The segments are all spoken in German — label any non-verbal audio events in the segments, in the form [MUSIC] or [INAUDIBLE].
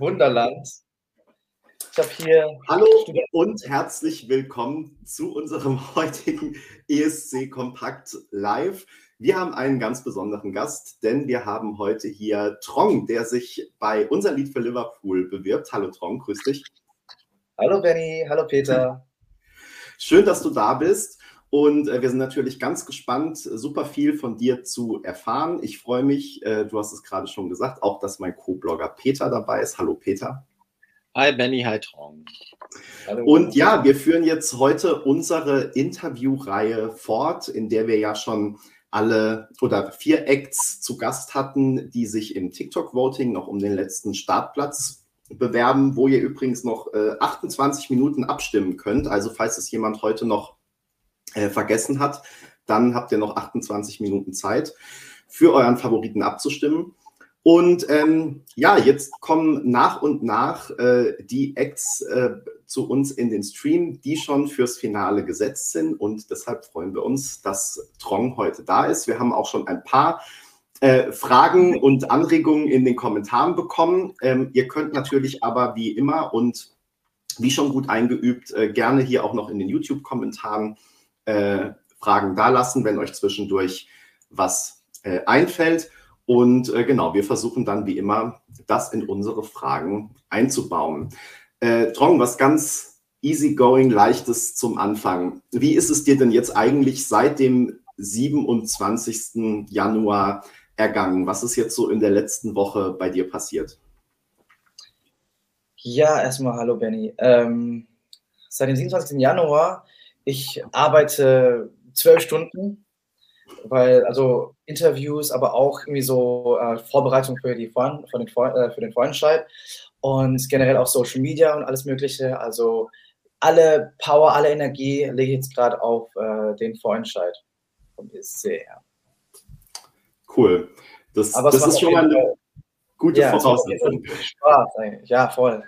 Wunderland. Ich habe hier. Hallo und herzlich willkommen zu unserem [LAUGHS] heutigen ESC Kompakt Live. Wir haben einen ganz besonderen Gast, denn wir haben heute hier Trong, der sich bei unser Lied für Liverpool bewirbt. Hallo Trong, grüß dich. Hallo Benny, hallo Peter. Schön, dass du da bist. Und äh, wir sind natürlich ganz gespannt, super viel von dir zu erfahren. Ich freue mich, äh, du hast es gerade schon gesagt, auch dass mein Co-Blogger Peter dabei ist. Hallo Peter. Hi Benny, hi Trong. Hallo. Und ja, wir führen jetzt heute unsere Interviewreihe fort, in der wir ja schon alle oder vier Acts zu Gast hatten, die sich im TikTok-Voting noch um den letzten Startplatz bewerben, wo ihr übrigens noch äh, 28 Minuten abstimmen könnt. Also falls es jemand heute noch äh, vergessen hat, dann habt ihr noch 28 Minuten Zeit, für euren Favoriten abzustimmen. Und ähm, ja, jetzt kommen nach und nach äh, die Acts äh, zu uns in den Stream, die schon fürs Finale gesetzt sind. Und deshalb freuen wir uns, dass Trong heute da ist. Wir haben auch schon ein paar äh, Fragen und Anregungen in den Kommentaren bekommen. Ähm, ihr könnt natürlich aber wie immer und wie schon gut eingeübt, äh, gerne hier auch noch in den YouTube-Kommentaren äh, Fragen dalassen, wenn euch zwischendurch was äh, einfällt. Und äh, genau, wir versuchen dann wie immer, das in unsere Fragen einzubauen. Äh, Trong, was ganz easygoing, leichtes zum Anfang. Wie ist es dir denn jetzt eigentlich seit dem 27. Januar ergangen? Was ist jetzt so in der letzten Woche bei dir passiert? Ja, erstmal hallo Benny. Ähm, seit dem 27. Januar, ich arbeite zwölf Stunden, weil also Interviews, aber auch irgendwie so äh, Vorbereitung für, die Vor für den, äh, für den Vorentscheid und generell auch Social Media und alles Mögliche. Also alle Power, alle Energie lege ich jetzt gerade auf äh, den Vorentscheid vom ESC. Ja. Cool. Das, das ist schon mal eine gute ja, Voraussetzung. Spaß eigentlich. Ja, voll.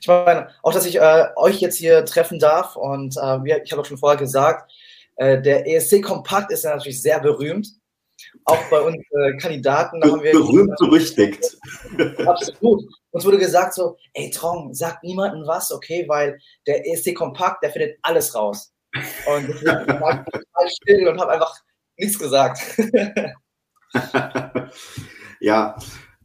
Ich meine, auch, dass ich äh, euch jetzt hier treffen darf und äh, ich habe auch schon vorher gesagt, äh, der ESC Kompakt ist ja natürlich sehr berühmt. Auch bei uns äh, Kandidaten haben wir. Berühmt berüchtigt. [LAUGHS] Absolut. Uns wurde gesagt so, ey Trong, sag niemandem was, okay, weil der ESC Kompakt, der findet alles raus. Und ich war [LAUGHS] total still und habe einfach nichts gesagt. [LAUGHS] ja,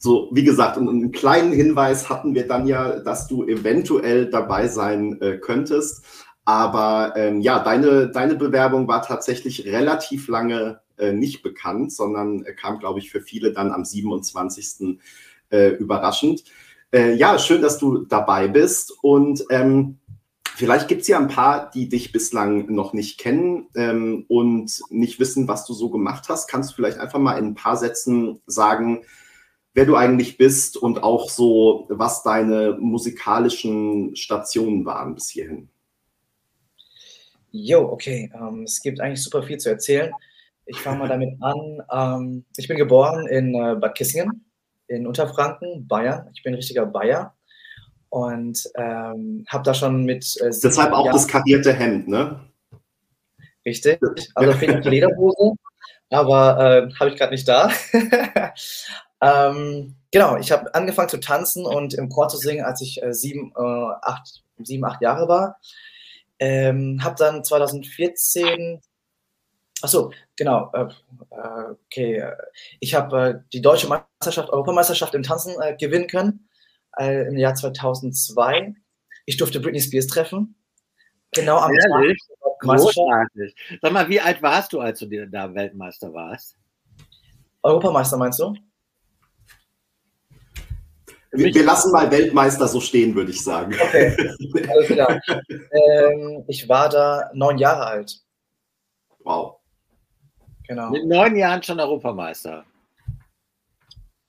so wie gesagt, einen kleinen Hinweis hatten wir dann ja, dass du eventuell dabei sein äh, könntest. Aber ähm, ja, deine, deine Bewerbung war tatsächlich relativ lange äh, nicht bekannt, sondern äh, kam, glaube ich, für viele dann am 27. Äh, überraschend. Äh, ja, schön, dass du dabei bist. Und ähm, vielleicht gibt es ja ein paar, die dich bislang noch nicht kennen ähm, und nicht wissen, was du so gemacht hast. Kannst du vielleicht einfach mal in ein paar Sätzen sagen, wer du eigentlich bist und auch so, was deine musikalischen Stationen waren bis hierhin? Jo, okay. Ähm, es gibt eigentlich super viel zu erzählen. Ich fange mal damit an. Ähm, ich bin geboren in äh, Bad Kissingen in Unterfranken, Bayern. Ich bin ein richtiger Bayer und ähm, habe da schon mit. Äh, Deshalb auch Jahren das karierte Hemd, ne? Richtig. Also fehlt die Lederhose, aber äh, habe ich gerade nicht da. [LAUGHS] ähm, genau, ich habe angefangen zu tanzen und im Chor zu singen, als ich äh, sieben, äh, acht, sieben, acht Jahre war. Ähm, habe dann 2014, achso, genau, äh, äh okay, äh, ich habe äh, die deutsche Meisterschaft, Europameisterschaft im Tanzen gewinnen können im Jahr 2002. Ich durfte Britney Spears treffen. Genau am Ehrlich? Tag. Großartig. Sag mal, wie alt warst du, als du da Weltmeister warst? Europameister meinst du? Wir, wir, lassen mal Weltmeister so stehen, würde ich sagen. Okay, alles klar. ähm, ich war da neun Jahre alt. Wow. Genau. Mit neun Jahren schon Europameister.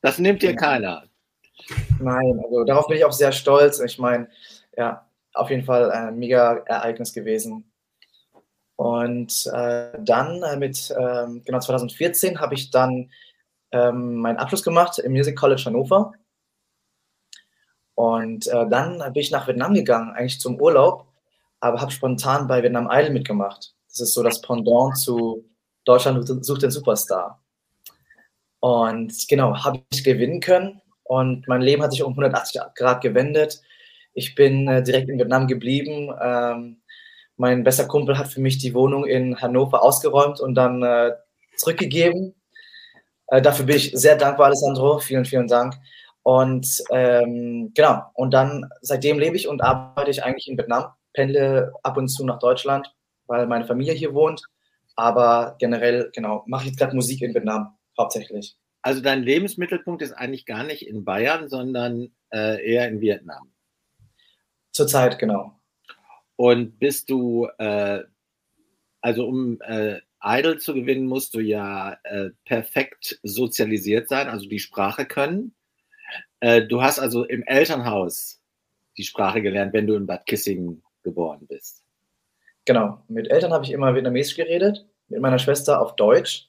Das nimmt dir ja. keiner. Nein, also darauf bin ich auch sehr stolz. Ich meine, ja, auf jeden Fall ein mega Ereignis gewesen. Und äh, dann äh, mit, äh, genau 2014 habe ich dann ähm, meinen Abschluss gemacht im Music College Hannover und äh, dann bin ich nach Vietnam gegangen, eigentlich zum Urlaub, aber habe spontan bei Vietnam Idol mitgemacht. Das ist so das Pendant zu Deutschland sucht den Superstar. Und genau, habe ich gewinnen können. und mein Leben hat sich um 180 Grad gewendet. Ich bin äh, direkt in Vietnam geblieben. Ähm, mein bester Kumpel hat für mich die Wohnung in Hannover ausgeräumt und dann äh, zurückgegeben. Äh, dafür bin ich sehr dankbar, Alessandro. Vielen, vielen Dank. Und ähm, genau, und dann seitdem lebe ich und arbeite ich eigentlich in Vietnam, pendle ab und zu nach Deutschland, weil meine Familie hier wohnt. Aber generell, genau, mache ich jetzt gerade Musik in Vietnam hauptsächlich. Also dein Lebensmittelpunkt ist eigentlich gar nicht in Bayern, sondern äh, eher in Vietnam. Zurzeit, genau. Und bist du, äh, also um äh, Idol zu gewinnen, musst du ja äh, perfekt sozialisiert sein, also die Sprache können. Äh, du hast also im Elternhaus die Sprache gelernt, wenn du in Bad Kissingen geboren bist. Genau, mit Eltern habe ich immer Vietnamesisch geredet, mit meiner Schwester auf Deutsch.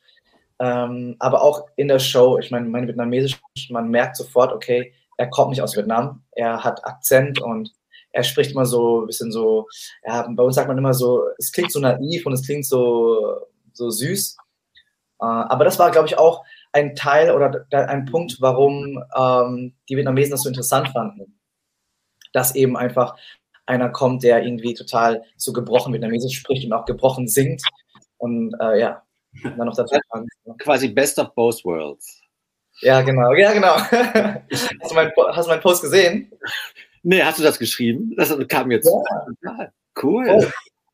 Ähm, aber auch in der Show, ich meine, mein Vietnamesisch, man merkt sofort, okay, er kommt nicht aus Vietnam, er hat Akzent und er spricht immer so ein bisschen so, ja, bei uns sagt man immer so, es klingt so naiv und es klingt so, so süß. Äh, aber das war, glaube ich, auch ein Teil oder ein Punkt, warum ähm, die Vietnamesen das so interessant fanden. Dass eben einfach einer kommt, der irgendwie total so gebrochen Vietnamesisch spricht und auch gebrochen singt. Und äh, ja, [LAUGHS] dann noch dazu. Quasi Best of Both Worlds. Ja, genau, ja, genau. [LAUGHS] hast, du mein, meinen Post gesehen? Nee, hast du das geschrieben? Das kam jetzt. Ja. Cool. Oh.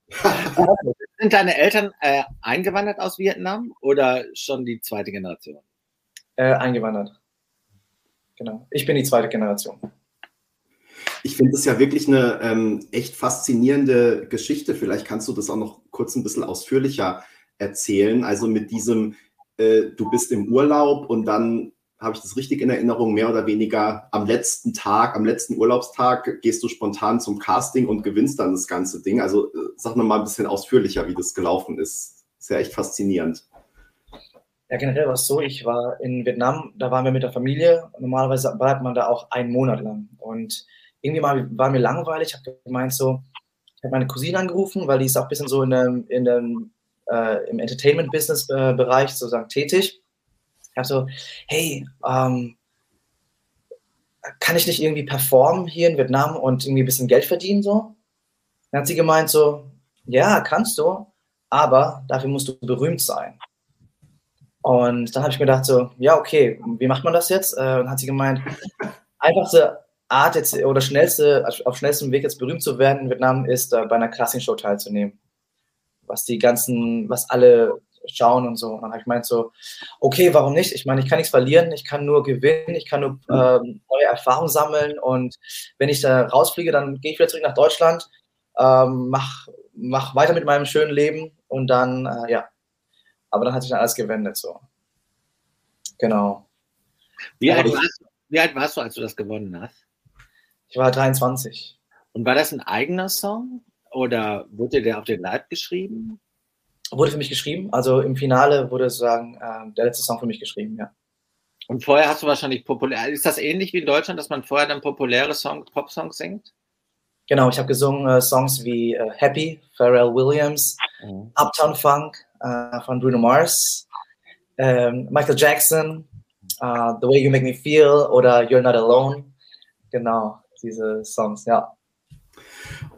[LAUGHS] Sind deine Eltern äh, eingewandert aus Vietnam oder schon die zweite Generation? Äh, eingewandert. Genau. Ich bin die zweite Generation. Ich finde es ja wirklich eine ähm, echt faszinierende Geschichte. Vielleicht kannst du das auch noch kurz ein bisschen ausführlicher erzählen. Also mit diesem, äh, du bist im Urlaub und dann habe ich das richtig in Erinnerung, mehr oder weniger am letzten Tag, am letzten Urlaubstag gehst du spontan zum Casting und gewinnst dann das ganze Ding. Also äh, sag noch mal ein bisschen ausführlicher, wie das gelaufen ist. Ist ja echt faszinierend. Ja, generell war es so, ich war in Vietnam, da waren wir mit der Familie. Normalerweise bleibt man da auch einen Monat lang. Und irgendwie mal, war mir langweilig. Ich habe gemeint so, ich habe meine Cousine angerufen, weil die ist auch ein bisschen so in dem, in dem, äh, im Entertainment-Business-Bereich sozusagen tätig. Ich habe so, hey, ähm, kann ich nicht irgendwie performen hier in Vietnam und irgendwie ein bisschen Geld verdienen so? Dann hat sie gemeint so, ja, kannst du, aber dafür musst du berühmt sein. Und dann habe ich mir gedacht so, ja, okay, wie macht man das jetzt? Äh, und hat sie gemeint, [LAUGHS] einfachste Art jetzt oder schnellste, auf schnellstem Weg jetzt berühmt zu werden in Vietnam ist, bei einer Klassenshow teilzunehmen. Was die ganzen, was alle schauen und so. Und dann habe ich gemeint so, okay, warum nicht? Ich meine, ich kann nichts verlieren, ich kann nur gewinnen, ich kann nur ähm, neue Erfahrungen sammeln und wenn ich da rausfliege, dann gehe ich wieder zurück nach Deutschland, ähm, mach, mach weiter mit meinem schönen Leben und dann, äh, ja. Aber dann hat sich dann alles gewendet, so. Genau. Wie alt, warst, wie alt warst du, als du das gewonnen hast? Ich war 23. Und war das ein eigener Song oder wurde der auf den Leib geschrieben? wurde für mich geschrieben. Also im Finale wurde sozusagen äh, der letzte Song für mich geschrieben, ja. Und vorher hast du wahrscheinlich populär. Ist das ähnlich wie in Deutschland, dass man vorher dann populäre Songs, Pop-Songs singt? Genau, ich habe gesungen äh, Songs wie äh, Happy, Pharrell Williams, mhm. Uptown Funk äh, von Bruno Mars, ähm, Michael Jackson, uh, The Way You Make Me Feel oder You're Not Alone. Genau, diese Songs, ja.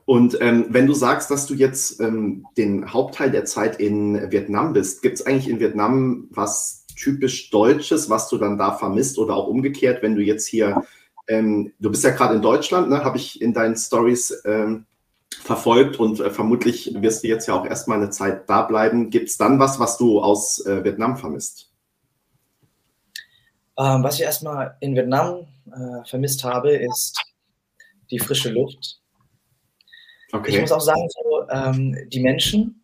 Und ähm, wenn du sagst, dass du jetzt ähm, den Hauptteil der Zeit in Vietnam bist, gibt es eigentlich in Vietnam was typisch Deutsches, was du dann da vermisst oder auch umgekehrt, wenn du jetzt hier, ähm, du bist ja gerade in Deutschland, ne, habe ich in deinen Stories ähm, verfolgt und äh, vermutlich wirst du jetzt ja auch erstmal eine Zeit da bleiben. Gibt es dann was, was du aus äh, Vietnam vermisst? Ähm, was ich erstmal in Vietnam äh, vermisst habe, ist die frische Luft Okay. Ich muss auch sagen, so, ähm, die Menschen,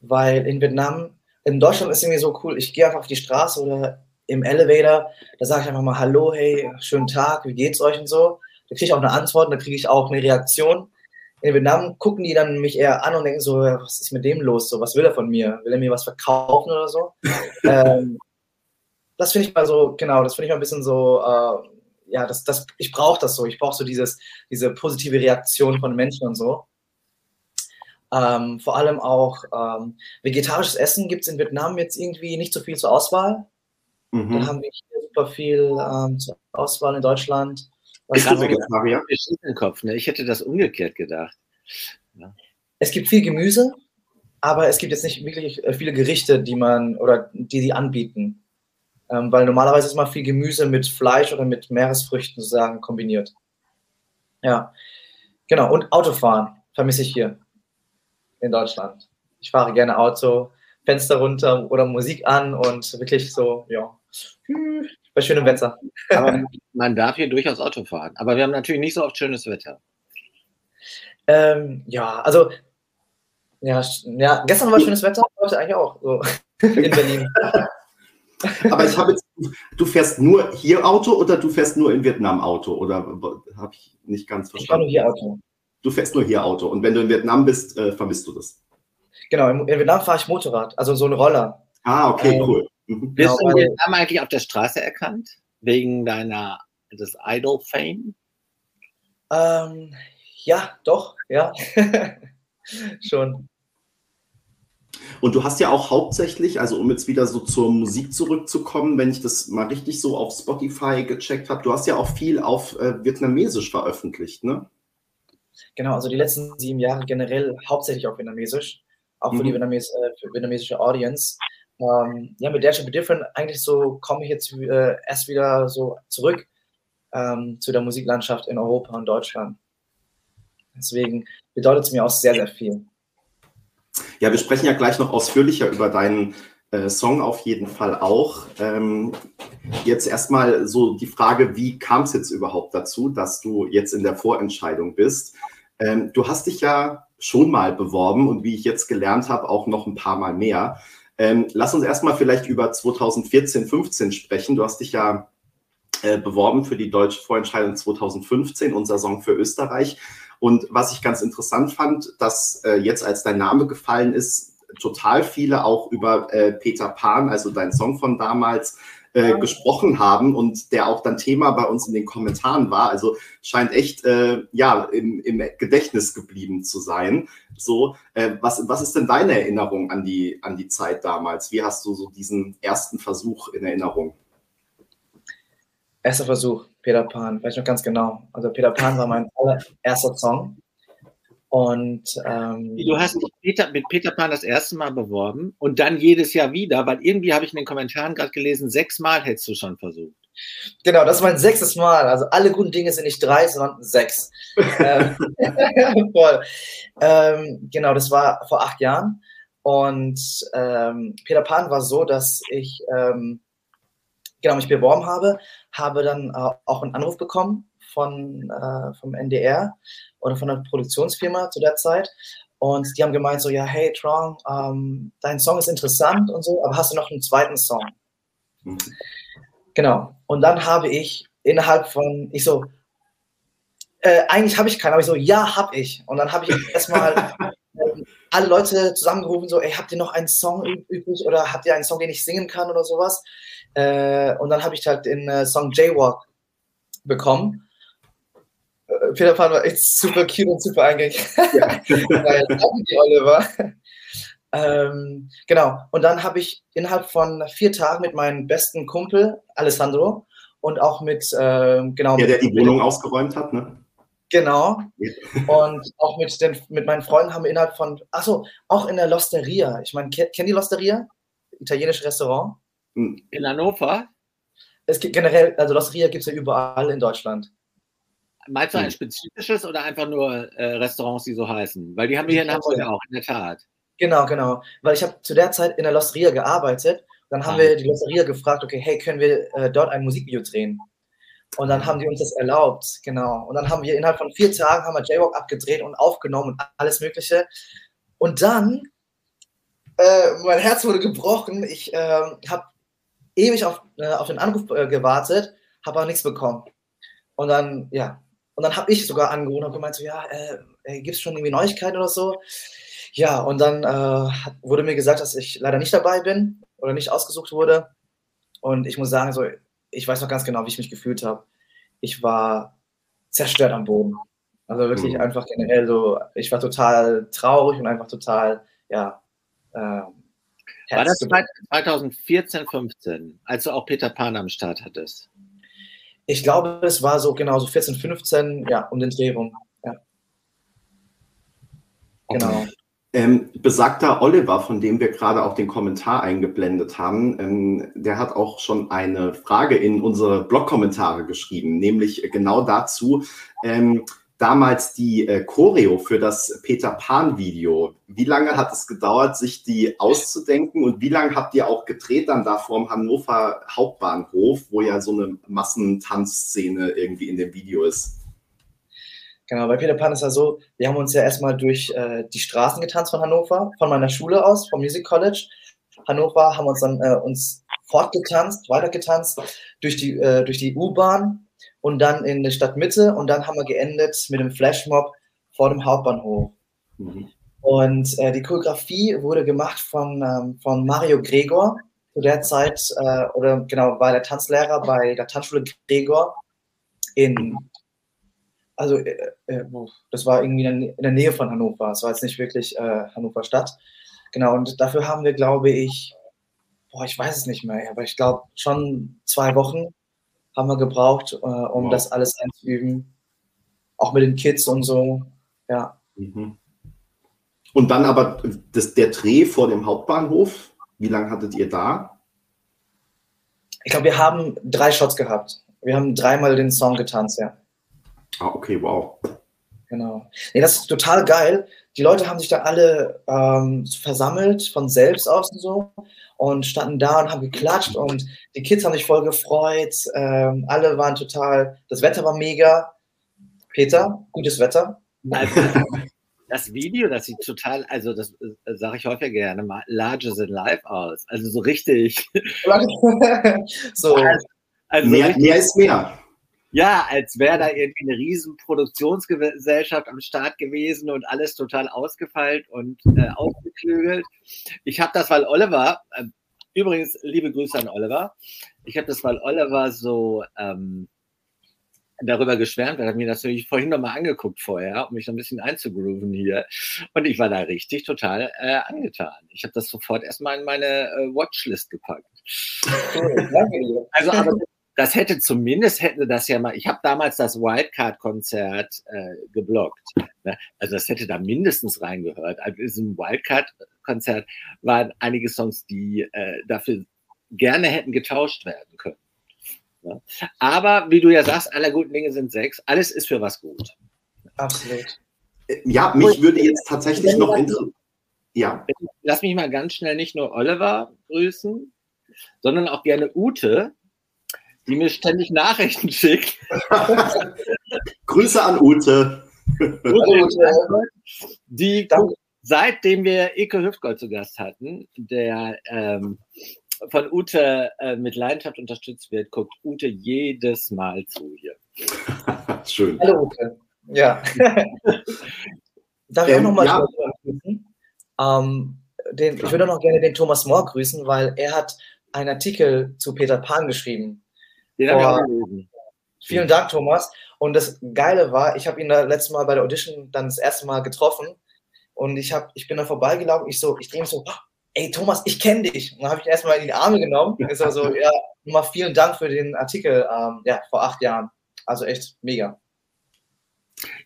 weil in Vietnam, in Deutschland ist es irgendwie so cool, ich gehe einfach auf die Straße oder im Elevator, da sage ich einfach mal Hallo, hey, schönen Tag, wie geht's euch und so. Da kriege ich auch eine Antwort, da kriege ich auch eine Reaktion. In Vietnam gucken die dann mich eher an und denken so, was ist mit dem los? So, was will er von mir? Will er mir was verkaufen oder so? [LAUGHS] ähm, das finde ich mal so, genau, das finde ich mal ein bisschen so, äh, ja, das, das, ich brauche das so. Ich brauche so dieses, diese positive Reaktion von Menschen und so. Ähm, vor allem auch ähm, vegetarisches Essen gibt es in Vietnam jetzt irgendwie nicht so viel zur Auswahl. Mhm. Dann haben wir hier super viel ähm, zur Auswahl in Deutschland. Bist du Vegetarier? Kopf, ne? Ich hätte das umgekehrt gedacht. Ja. Es gibt viel Gemüse, aber es gibt jetzt nicht wirklich äh, viele Gerichte, die man oder die sie anbieten. Ähm, weil normalerweise ist mal viel Gemüse mit Fleisch oder mit Meeresfrüchten sozusagen kombiniert. Ja, genau. Und Autofahren vermisse ich hier in Deutschland. Ich fahre gerne Auto, Fenster runter oder Musik an und wirklich so, ja, bei schönem Wetter. Aber [LAUGHS] man darf hier durchaus Auto fahren. Aber wir haben natürlich nicht so oft schönes Wetter. Ähm, ja, also, ja, ja, gestern war schönes Wetter, heute eigentlich auch so [LAUGHS] in Berlin. Aber ich habe jetzt, du fährst nur hier Auto oder du fährst nur in Vietnam Auto? Oder habe ich nicht ganz verstanden? Ich fahre nur hier Auto. Du fährst nur hier Auto. Und wenn du in Vietnam bist, äh, vermisst du das? Genau, in Vietnam fahre ich Motorrad, also so ein Roller. Ah, okay, ähm, cool. Mhm. Bist genau, du in Vietnam eigentlich auf der Straße erkannt? Wegen deiner des Idol-Fame? Ähm, ja, doch, ja. [LAUGHS] Schon. Und du hast ja auch hauptsächlich, also um jetzt wieder so zur Musik zurückzukommen, wenn ich das mal richtig so auf Spotify gecheckt habe, du hast ja auch viel auf äh, Vietnamesisch veröffentlicht, ne? Genau, also die letzten sieben Jahre generell hauptsächlich auf Vietnamesisch, auch für mhm. die Vietnames, äh, für vietnamesische Audience. Ähm, ja, mit Dash Be Different eigentlich so komme ich jetzt äh, erst wieder so zurück ähm, zu der Musiklandschaft in Europa und Deutschland. Deswegen bedeutet es mir auch sehr, sehr viel. Ja, wir sprechen ja gleich noch ausführlicher über deinen äh, Song auf jeden Fall auch. Ähm, jetzt erstmal so die Frage, wie kam es jetzt überhaupt dazu, dass du jetzt in der Vorentscheidung bist? Ähm, du hast dich ja schon mal beworben und wie ich jetzt gelernt habe, auch noch ein paar Mal mehr. Ähm, lass uns erstmal vielleicht über 2014, 15 sprechen. Du hast dich ja äh, beworben für die deutsche Vorentscheidung 2015, unser Song für Österreich. Und was ich ganz interessant fand, dass äh, jetzt als dein Name gefallen ist, total viele auch über äh, Peter Pan, also dein Song von damals, äh, gesprochen haben und der auch dann Thema bei uns in den Kommentaren war. Also scheint echt äh, ja im, im, Gedächtnis geblieben zu sein. So, äh, was, was ist denn deine Erinnerung an die, an die Zeit damals? Wie hast du so diesen ersten Versuch in Erinnerung? Erster Versuch, Peter Pan, weiß ich noch ganz genau. Also Peter Pan war mein allererster Song. Und ähm, du hast dich Peter, mit Peter Pan das erste Mal beworben und dann jedes Jahr wieder, weil irgendwie habe ich in den Kommentaren gerade gelesen, sechsmal hättest du schon versucht. Genau, das ist mein sechstes Mal. Also alle guten Dinge sind nicht drei, sondern sechs. [LAUGHS] ähm, [LAUGHS] voll. Ähm, genau, das war vor acht Jahren. Und ähm, Peter Pan war so, dass ich ähm, genau mich beworben habe, habe dann äh, auch einen Anruf bekommen von, äh, vom NDR oder von der Produktionsfirma zu der Zeit. Und die haben gemeint so, ja, hey Trong, ähm, dein Song ist interessant und so, aber hast du noch einen zweiten Song? Mhm. Genau. Und dann habe ich innerhalb von, ich so, äh, eigentlich habe ich keinen, aber ich so, ja, habe ich. Und dann habe ich [LAUGHS] erstmal alle Leute zusammengerufen, so, ey, habt ihr noch einen Song übrig oder habt ihr einen Song, den ich singen kann oder sowas? Äh, und dann habe ich halt den äh, Song Jaywalk bekommen. Äh, Peter Pan war echt super cute und super eingängig. [LAUGHS] Ja. [LAUGHS] Danke dir, Oliver. Ähm, genau. Und dann habe ich innerhalb von vier Tagen mit meinem besten Kumpel Alessandro und auch mit ähm, genau. Ja, der die Wohnung ausgeräumt hat, ne? Genau. [LAUGHS] Und auch mit, den, mit meinen Freunden haben wir innerhalb von, achso, auch in der Losteria. Ich meine, kennt die Losteria? Italienische Restaurant? Hm. In Hannover? Es gibt generell, also Losteria gibt es ja überall in Deutschland. Meinst du ein hm. spezifisches oder einfach nur äh, Restaurants, die so heißen? Weil die haben wir hier in Hamburg ja auch, in der Tat. Genau, genau. Weil ich habe zu der Zeit in der Losteria gearbeitet. Dann haben ah. wir die Losteria gefragt, okay, hey, können wir äh, dort ein Musikvideo drehen? Und dann haben die uns das erlaubt, genau. Und dann haben wir innerhalb von vier Tagen haben wir Jaywalk abgedreht und aufgenommen und alles Mögliche. Und dann, äh, mein Herz wurde gebrochen. Ich äh, habe ewig auf, äh, auf den Anruf äh, gewartet, habe aber nichts bekommen. Und dann, ja, und dann habe ich sogar angerufen und gemeint, so, ja, äh, gibt es schon irgendwie Neuigkeiten oder so? Ja, und dann äh, wurde mir gesagt, dass ich leider nicht dabei bin oder nicht ausgesucht wurde. Und ich muss sagen, so, ich weiß noch ganz genau, wie ich mich gefühlt habe. Ich war zerstört am Boden. Also wirklich mhm. einfach generell so, ich war total traurig und einfach total, ja, äh, War das 2014, 15, als du auch Peter Pan am Start hattest? Ich glaube, es war so genau so 14, 15, ja, um den Dreh rum. Ja. Genau. Ähm, besagter Oliver, von dem wir gerade auch den Kommentar eingeblendet haben, ähm, der hat auch schon eine Frage in unsere Blog-Kommentare geschrieben, nämlich genau dazu, ähm, damals die äh, Choreo für das Peter Pan-Video. Wie lange hat es gedauert, sich die auszudenken und wie lange habt ihr auch gedreht dann da vorm Hannover Hauptbahnhof, wo ja so eine Massentanzszene irgendwie in dem Video ist? Genau, bei Peter Pan ist ja so, wir haben uns ja erstmal durch äh, die Straßen getanzt von Hannover, von meiner Schule aus, vom Music College. Hannover haben uns dann äh, uns fortgetanzt, weitergetanzt durch die, äh, durch die U-Bahn und dann in der Stadtmitte und dann haben wir geendet mit dem Flashmob vor dem Hauptbahnhof. Mhm. Und äh, die Choreografie wurde gemacht von, ähm, von Mario Gregor. Zu der Zeit, äh, oder genau, war der Tanzlehrer bei der Tanzschule Gregor in also äh, äh, das war irgendwie in der Nähe von Hannover. Es war jetzt nicht wirklich äh, Hannover Stadt. Genau, und dafür haben wir, glaube ich, boah, ich weiß es nicht mehr, aber ich glaube schon zwei Wochen haben wir gebraucht, äh, um wow. das alles einzuüben. Auch mit den Kids und so, ja. Mhm. Und dann aber das, der Dreh vor dem Hauptbahnhof, wie lange hattet ihr da? Ich glaube, wir haben drei Shots gehabt. Wir haben dreimal den Song getanzt, ja. Ah, okay, wow. Genau. Nee, das ist total geil. Die Leute haben sich da alle ähm, versammelt, von selbst aus und so, und standen da und haben geklatscht und die Kids haben sich voll gefreut. Ähm, alle waren total, das Wetter war mega. Peter, gutes Wetter. Also, das Video, das sieht total, also das äh, sage ich häufig gerne mal, larger than life aus. Also so richtig. [LAUGHS] so. Also, also mehr, richtig, mehr ist mehr. Ja, als wäre da irgendwie eine riesen Produktionsgesellschaft am Start gewesen und alles total ausgefeilt und äh, ausgeklügelt. Ich habe das, weil Oliver, äh, übrigens liebe Grüße an Oliver, ich habe das, weil Oliver so ähm, darüber geschwärmt hat, hat mir das natürlich vorhin nochmal angeguckt vorher, um mich so ein bisschen einzugrooven hier. Und ich war da richtig total äh, angetan. Ich habe das sofort erstmal in meine äh, Watchlist gepackt. [LAUGHS] also, aber das hätte zumindest hätte das ja mal, ich habe damals das Wildcard-Konzert äh, geblockt. Ne? Also das hätte da mindestens reingehört. Also in diesem Wildcard-Konzert waren einige Songs, die äh, dafür gerne hätten getauscht werden können. Ne? Aber wie du ja sagst, aller guten Dinge sind sechs. Alles ist für was gut. Absolut. Äh, ja, mich würde jetzt tatsächlich noch interessieren. Ja. Lass mich mal ganz schnell nicht nur Oliver grüßen, sondern auch gerne Ute, die mir ständig Nachrichten schickt. [LAUGHS] Grüße an Ute. Ute die seitdem wir Ike Hüftgold zu Gast hatten, der ähm, von Ute äh, mit Leidenschaft unterstützt wird, guckt Ute jedes Mal zu hier. [LAUGHS] Schön. Hallo Ute. Ja. Darf ich auch nochmal ja. grüßen? Ähm, den, ich würde noch gerne den Thomas Mohr grüßen, weil er hat einen Artikel zu Peter Pan geschrieben. Den habe ich auch gelesen. Vielen Dank, Thomas. Und das Geile war, ich habe ihn da letztes Mal bei der Audition dann das erste Mal getroffen und ich, hab, ich bin da vorbeigelaufen. Ich so, ich drehe mich so, ey Thomas, ich kenne dich. Und dann habe ich ihn erstmal in die Arme genommen. Ist so, [LAUGHS] ja, nochmal vielen Dank für den Artikel ähm, ja, vor acht Jahren. Also echt mega.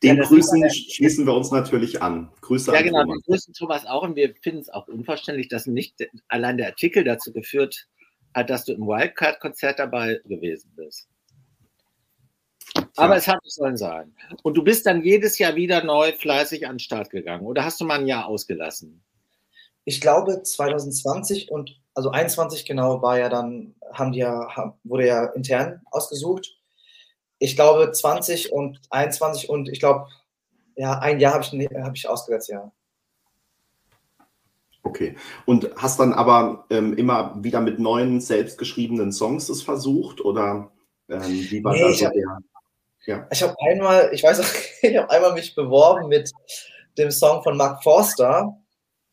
Den ja, Grüßen schließen wir uns natürlich an. Grüße ja, an genau, Thomas. wir grüßen Thomas auch und wir finden es auch unverständlich, dass nicht allein der Artikel dazu geführt hat, dass du im Wildcard-Konzert dabei gewesen bist. Aber ja. es hat es sollen sein. Und du bist dann jedes Jahr wieder neu fleißig an den Start gegangen. Oder hast du mal ein Jahr ausgelassen? Ich glaube 2020 und also 21 genau war ja dann, haben die ja, wurde ja intern ausgesucht. Ich glaube 20 und 21 und ich glaube, ja, ein Jahr habe ich, hab ich ausgesetzt, ja. Okay. Und hast dann aber ähm, immer wieder mit neuen selbstgeschriebenen Songs es versucht oder ähm, wie war nee, das? Ich habe ja. hab einmal, ich weiß auch, [LAUGHS] ich habe einmal mich beworben mit dem Song von Mark Forster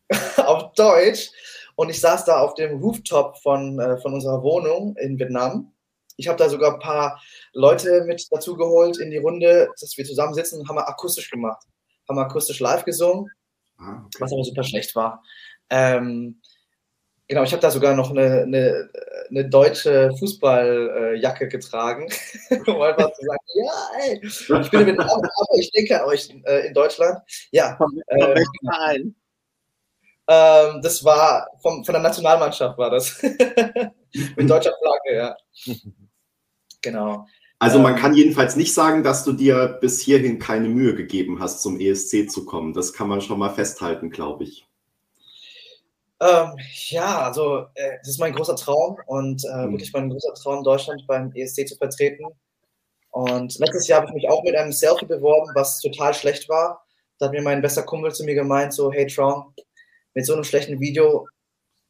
[LAUGHS] auf Deutsch und ich saß da auf dem Rooftop von, äh, von unserer Wohnung in Vietnam. Ich habe da sogar ein paar Leute mit dazu geholt in die Runde, dass wir zusammen sitzen und haben wir akustisch gemacht. Haben akustisch live gesungen, ah, okay. was aber super schlecht war. Ähm, Genau, ich habe da sogar noch eine, eine, eine deutsche Fußballjacke getragen, [LAUGHS] um einfach zu sagen, ja, ey, ich bin mit aber ich denke euch äh, in Deutschland. Ja. Äh, Verein? Ähm, das war vom, von der Nationalmannschaft war das. [LAUGHS] mit deutscher Flagge, ja. Genau. Also man ähm, kann jedenfalls nicht sagen, dass du dir bis hierhin keine Mühe gegeben hast, zum ESC zu kommen. Das kann man schon mal festhalten, glaube ich. Ähm, ja, also äh, das ist mein großer Traum und äh, mhm. wirklich mein großer Traum, Deutschland beim ESC zu vertreten. Und letztes Jahr habe ich mich auch mit einem Selfie beworben, was total schlecht war. Da hat mir mein bester Kumpel zu mir gemeint, so, hey Tron, mit so einem schlechten Video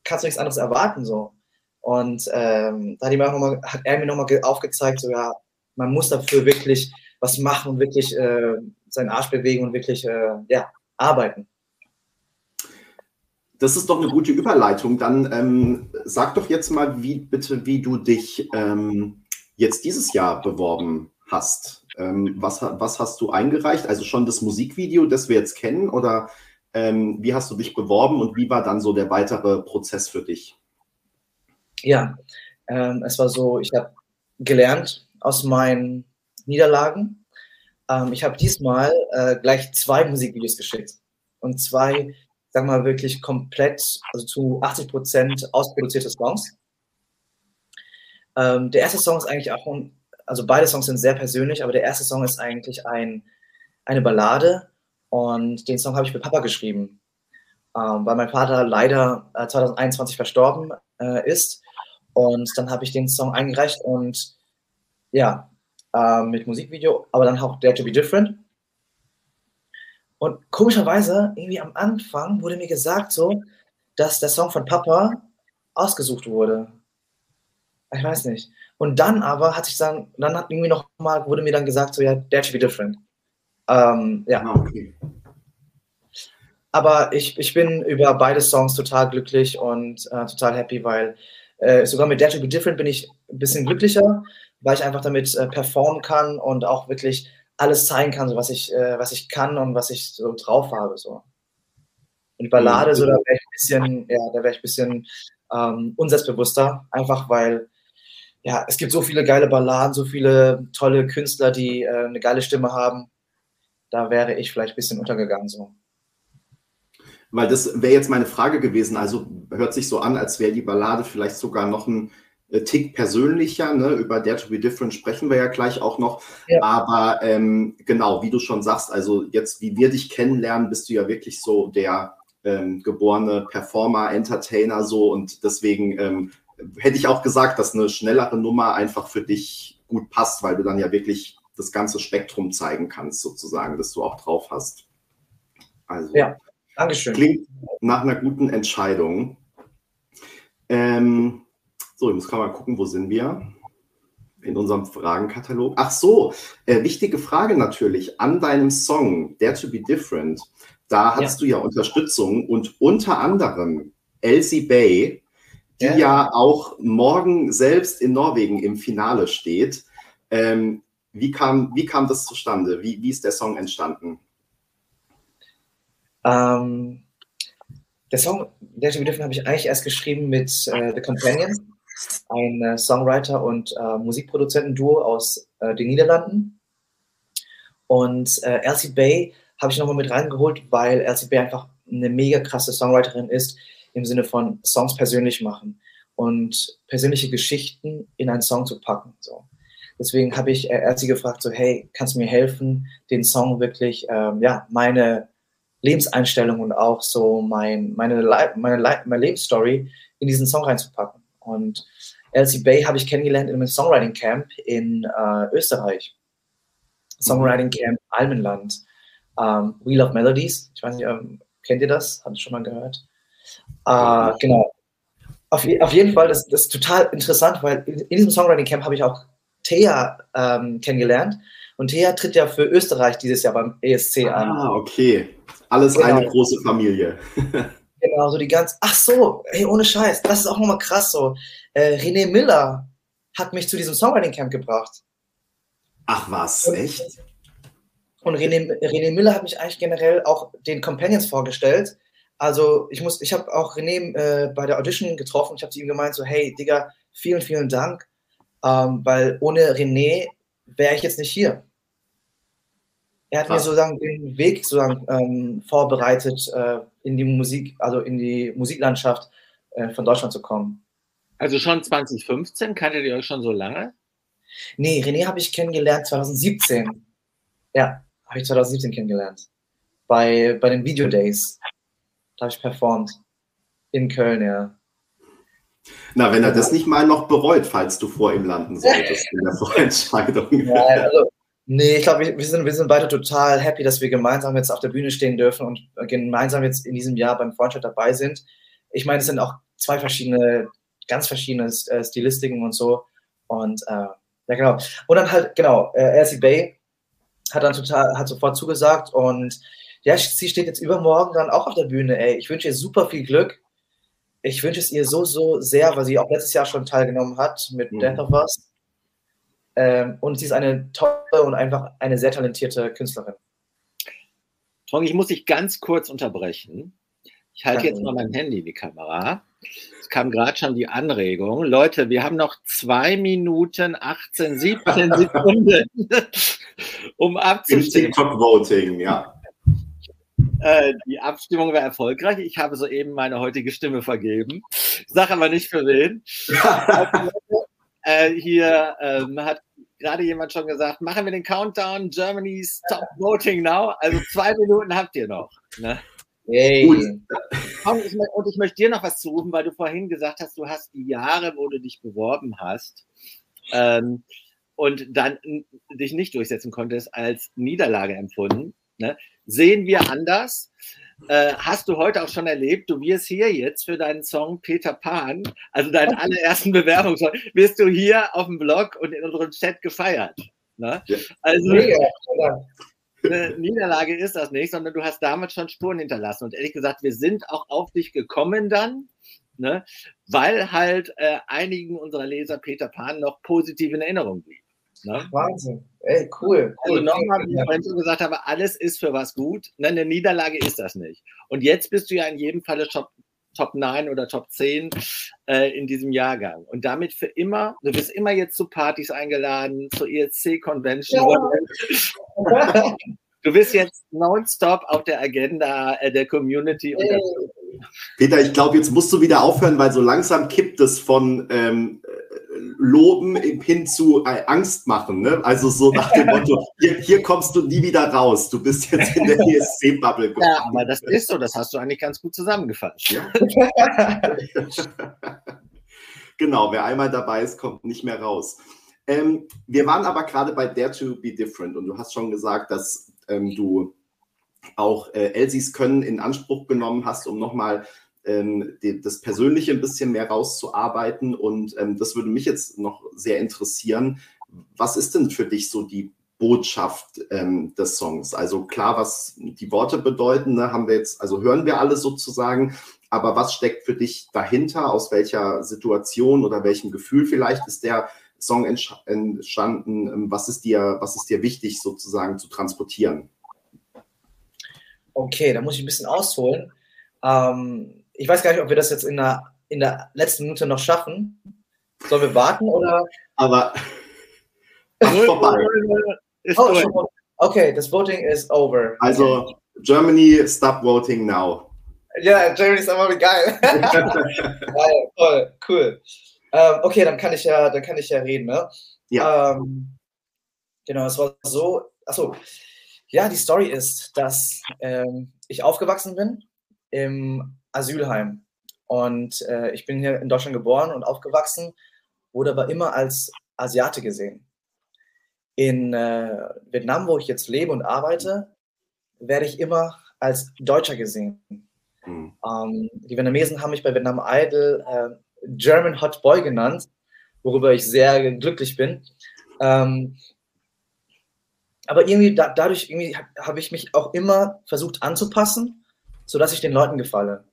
kannst du nichts anderes erwarten, so. Und ähm, da hat, mir auch noch mal, hat er mir nochmal aufgezeigt, so, ja, man muss dafür wirklich was machen und wirklich äh, seinen Arsch bewegen und wirklich, äh, ja, arbeiten. Das ist doch eine gute Überleitung. Dann ähm, sag doch jetzt mal, wie bitte, wie du dich ähm, jetzt dieses Jahr beworben hast. Ähm, was, was hast du eingereicht? Also schon das Musikvideo, das wir jetzt kennen, oder ähm, wie hast du dich beworben und wie war dann so der weitere Prozess für dich? Ja, ähm, es war so, ich habe gelernt aus meinen Niederlagen. Ähm, ich habe diesmal äh, gleich zwei Musikvideos geschickt und zwei wir mal, wirklich komplett, also zu 80 Prozent ausproduzierte Songs. Ähm, der erste Song ist eigentlich auch, also beide Songs sind sehr persönlich, aber der erste Song ist eigentlich ein, eine Ballade und den Song habe ich mit Papa geschrieben, ähm, weil mein Vater leider äh, 2021 verstorben äh, ist und dann habe ich den Song eingereicht und ja, äh, mit Musikvideo, aber dann auch Dare to be Different. Und komischerweise, irgendwie am Anfang wurde mir gesagt so, dass der Song von Papa ausgesucht wurde. Ich weiß nicht. Und dann aber hat sich dann, dann hat irgendwie noch mal, wurde mir dann gesagt, so ja, that should be different. Ähm, ja. Ah, okay. Aber ich, ich bin über beide Songs total glücklich und äh, total happy, weil äh, sogar mit That Should Be Different bin ich ein bisschen glücklicher, weil ich einfach damit äh, performen kann und auch wirklich alles zeigen kann, so was ich, äh, was ich kann und was ich so drauf habe. So. Und Ballade, so da wäre ich ein bisschen, ja, da wäre ich ein bisschen ähm, unselbstbewusster, einfach weil ja, es gibt so viele geile Balladen, so viele tolle Künstler, die äh, eine geile Stimme haben. Da wäre ich vielleicht ein bisschen untergegangen so. Weil das wäre jetzt meine Frage gewesen. Also hört sich so an, als wäre die Ballade vielleicht sogar noch ein Tick persönlicher. Ne? Über Dare to be Different sprechen wir ja gleich auch noch. Ja. Aber ähm, genau, wie du schon sagst, also jetzt, wie wir dich kennenlernen, bist du ja wirklich so der ähm, geborene Performer, Entertainer so und deswegen ähm, hätte ich auch gesagt, dass eine schnellere Nummer einfach für dich gut passt, weil du dann ja wirklich das ganze Spektrum zeigen kannst, sozusagen, dass du auch drauf hast. Also, ja, Dankeschön. Klingt nach einer guten Entscheidung. Ähm, so, ich muss gerade mal gucken, wo sind wir? In unserem Fragenkatalog. Ach so, äh, wichtige Frage natürlich. An deinem Song Dare to be Different, da hast ja. du ja Unterstützung und unter anderem Elsie Bay, die ja, ja auch morgen selbst in Norwegen im Finale steht. Ähm, wie, kam, wie kam das zustande? Wie, wie ist der Song entstanden? Ähm, der Song Dare to be Different habe ich eigentlich erst geschrieben mit äh, The Companions ein äh, Songwriter und äh, Musikproduzentenduo aus äh, den Niederlanden. Und äh, Elsie Bay habe ich nochmal mit reingeholt, weil Elsie Bay einfach eine mega krasse Songwriterin ist, im Sinne von Songs persönlich machen und persönliche Geschichten in einen Song zu packen. So. Deswegen habe ich äh, Elsie gefragt, so, hey, kannst du mir helfen, den Song wirklich, ähm, ja, meine Lebenseinstellung und auch so mein, meine, meine, meine Lebensstory in diesen Song reinzupacken. Und Elsie Bay habe ich kennengelernt in einem Songwriting Camp in äh, Österreich. Songwriting Camp Almenland. Ähm, Wheel of Melodies. Ich weiß nicht, ähm, kennt ihr das? Habt ihr schon mal gehört? Äh, genau. Auf, auf, jeden Fall, das, das ist total interessant, weil in, in diesem Songwriting Camp habe ich auch Thea ähm, kennengelernt. Und Thea tritt ja für Österreich dieses Jahr beim ESC an. Ah, okay. Alles genau. eine große Familie. [LAUGHS] Genau, so die ganz, ach so, hey, ohne Scheiß, das ist auch nochmal krass so. Äh, René Miller hat mich zu diesem Songwriting Camp gebracht. Ach was, echt? Und René, René Miller hat mich eigentlich generell auch den Companions vorgestellt, also ich muss, ich habe auch René äh, bei der Audition getroffen. Ich habe zu ihm gemeint, so, hey, Digga, vielen, vielen Dank, ähm, weil ohne René wäre ich jetzt nicht hier. Er hat Was? mir sozusagen den Weg sozusagen ähm, vorbereitet, äh, in die Musik, also in die Musiklandschaft äh, von Deutschland zu kommen. Also schon 2015, kanntet ihr euch schon so lange? Nee, René habe ich kennengelernt 2017. Ja, habe ich 2017 kennengelernt. Bei, bei den Video Days. Da habe ich performt. In Köln, ja. Na, wenn er das nicht mal noch bereut, falls du vor ihm landen solltest in der Vorentscheidung. [LAUGHS] Ja, also, nee, ich glaube, wir, sind, wir sind beide total happy, dass wir gemeinsam jetzt auf der Bühne stehen dürfen und gemeinsam jetzt in diesem Jahr beim Freundschaft dabei sind. Ich meine, es sind auch zwei verschiedene, ganz verschiedene äh, Stilistiken und so. Und äh, ja, genau. Und dann halt, genau, äh, Elsie Bay hat dann total, hat sofort zugesagt und ja, sie steht jetzt übermorgen dann auch auf der Bühne, ey. Ich wünsche ihr super viel Glück. Ich wünsche es ihr so, so sehr, weil sie auch letztes Jahr schon teilgenommen hat mit mhm. Death of Us. Ähm, und sie ist eine tolle und einfach eine sehr talentierte Künstlerin. Tom, ich muss dich ganz kurz unterbrechen. Ich halte jetzt mal mein Handy in die Kamera. Kam gerade schon die Anregung. Leute, wir haben noch zwei Minuten 18, 17 [LAUGHS] Sekunden, um abzustimmen. Im TikTok-Voting, ja. Äh, die Abstimmung war erfolgreich. Ich habe soeben meine heutige Stimme vergeben. Sag aber nicht für wen. [LAUGHS] äh, hier ähm, hat gerade jemand schon gesagt, machen wir den Countdown, Germany Stop Voting Now. Also zwei Minuten habt ihr noch. Ne? Hey. Und, ich, und ich möchte dir noch was zurufen, weil du vorhin gesagt hast, du hast die Jahre, wo du dich beworben hast ähm, und dann dich nicht durchsetzen konntest, als Niederlage empfunden. Ne? Sehen wir anders. Äh, hast du heute auch schon erlebt, du wirst hier jetzt für deinen Song Peter Pan, also deinen [LAUGHS] allerersten Bewerbungssong, wirst du hier auf dem Blog und in unserem Chat gefeiert. Ne? Ja. Also, ja, eine Niederlage ist das nicht, sondern du hast damals schon Spuren hinterlassen. Und ehrlich gesagt, wir sind auch auf dich gekommen dann, ne, weil halt äh, einigen unserer Leser Peter Pan noch positiv in Erinnerung blieb. Ne? Wahnsinn. Ey, cool. Also nochmal, wie ich vorhin schon gesagt habe, alles ist für was gut. Ne, eine Niederlage ist das nicht. Und jetzt bist du ja in jedem Falle Top, Top 9 oder Top 10 äh, in diesem Jahrgang. Und damit für immer, du bist immer jetzt zu Partys eingeladen, zur ESC-Convention. Ja. [LAUGHS] Du bist jetzt nonstop auf der Agenda äh, der Community. Hey. Peter, ich glaube, jetzt musst du wieder aufhören, weil so langsam kippt es von ähm, Loben hin zu äh, Angst machen. Ne? Also so nach dem Motto, [LAUGHS] hier, hier, kommst du nie wieder raus. Du bist jetzt in der [LAUGHS] ESC-Bubble. Ja, aber das ist so, das hast du eigentlich ganz gut zusammengefasst. Ja? [LAUGHS] genau, wer einmal dabei ist, kommt nicht mehr raus. Ähm, wir waren aber gerade bei Dare to be Different und du hast schon gesagt, dass ähm, du auch äh, Elsies Können in Anspruch genommen hast, um nochmal ähm, die, das Persönliche ein bisschen mehr rauszuarbeiten. Und ähm, das würde mich jetzt noch sehr interessieren. Was ist denn für dich so die Botschaft ähm, des Songs? Also klar, was die Worte bedeuten, ne, haben wir jetzt, also hören wir alle sozusagen. Aber was steckt für dich dahinter? Aus welcher Situation oder welchem Gefühl vielleicht ist der Song entstanden? Ähm, was ist dir, was ist dir wichtig sozusagen zu transportieren? Okay, da muss ich ein bisschen ausholen. Ähm, ich weiß gar nicht, ob wir das jetzt in der, in der letzten Minute noch schaffen. Sollen wir warten oder? Aber [LAUGHS] ach, vorbei. Oh, okay, das Voting is over. Also Germany, stop voting now. Ja, Germany ist aber geil. [LAUGHS] geil, toll, cool. Ähm, okay, dann kann ich ja, dann kann ich ja reden, ne? Ja. Ähm, genau, es war so. Achso, ja, die Story ist, dass ähm, ich aufgewachsen bin im Asylheim. Und äh, ich bin hier in Deutschland geboren und aufgewachsen, wurde aber immer als Asiate gesehen. In äh, Vietnam, wo ich jetzt lebe und arbeite, werde ich immer als Deutscher gesehen. Mhm. Ähm, die Vietnamesen haben mich bei Vietnam Idol äh, German Hot Boy genannt, worüber ich sehr glücklich bin. Ähm, aber irgendwie da, dadurch irgendwie habe hab ich mich auch immer versucht anzupassen, sodass ich den Leuten gefalle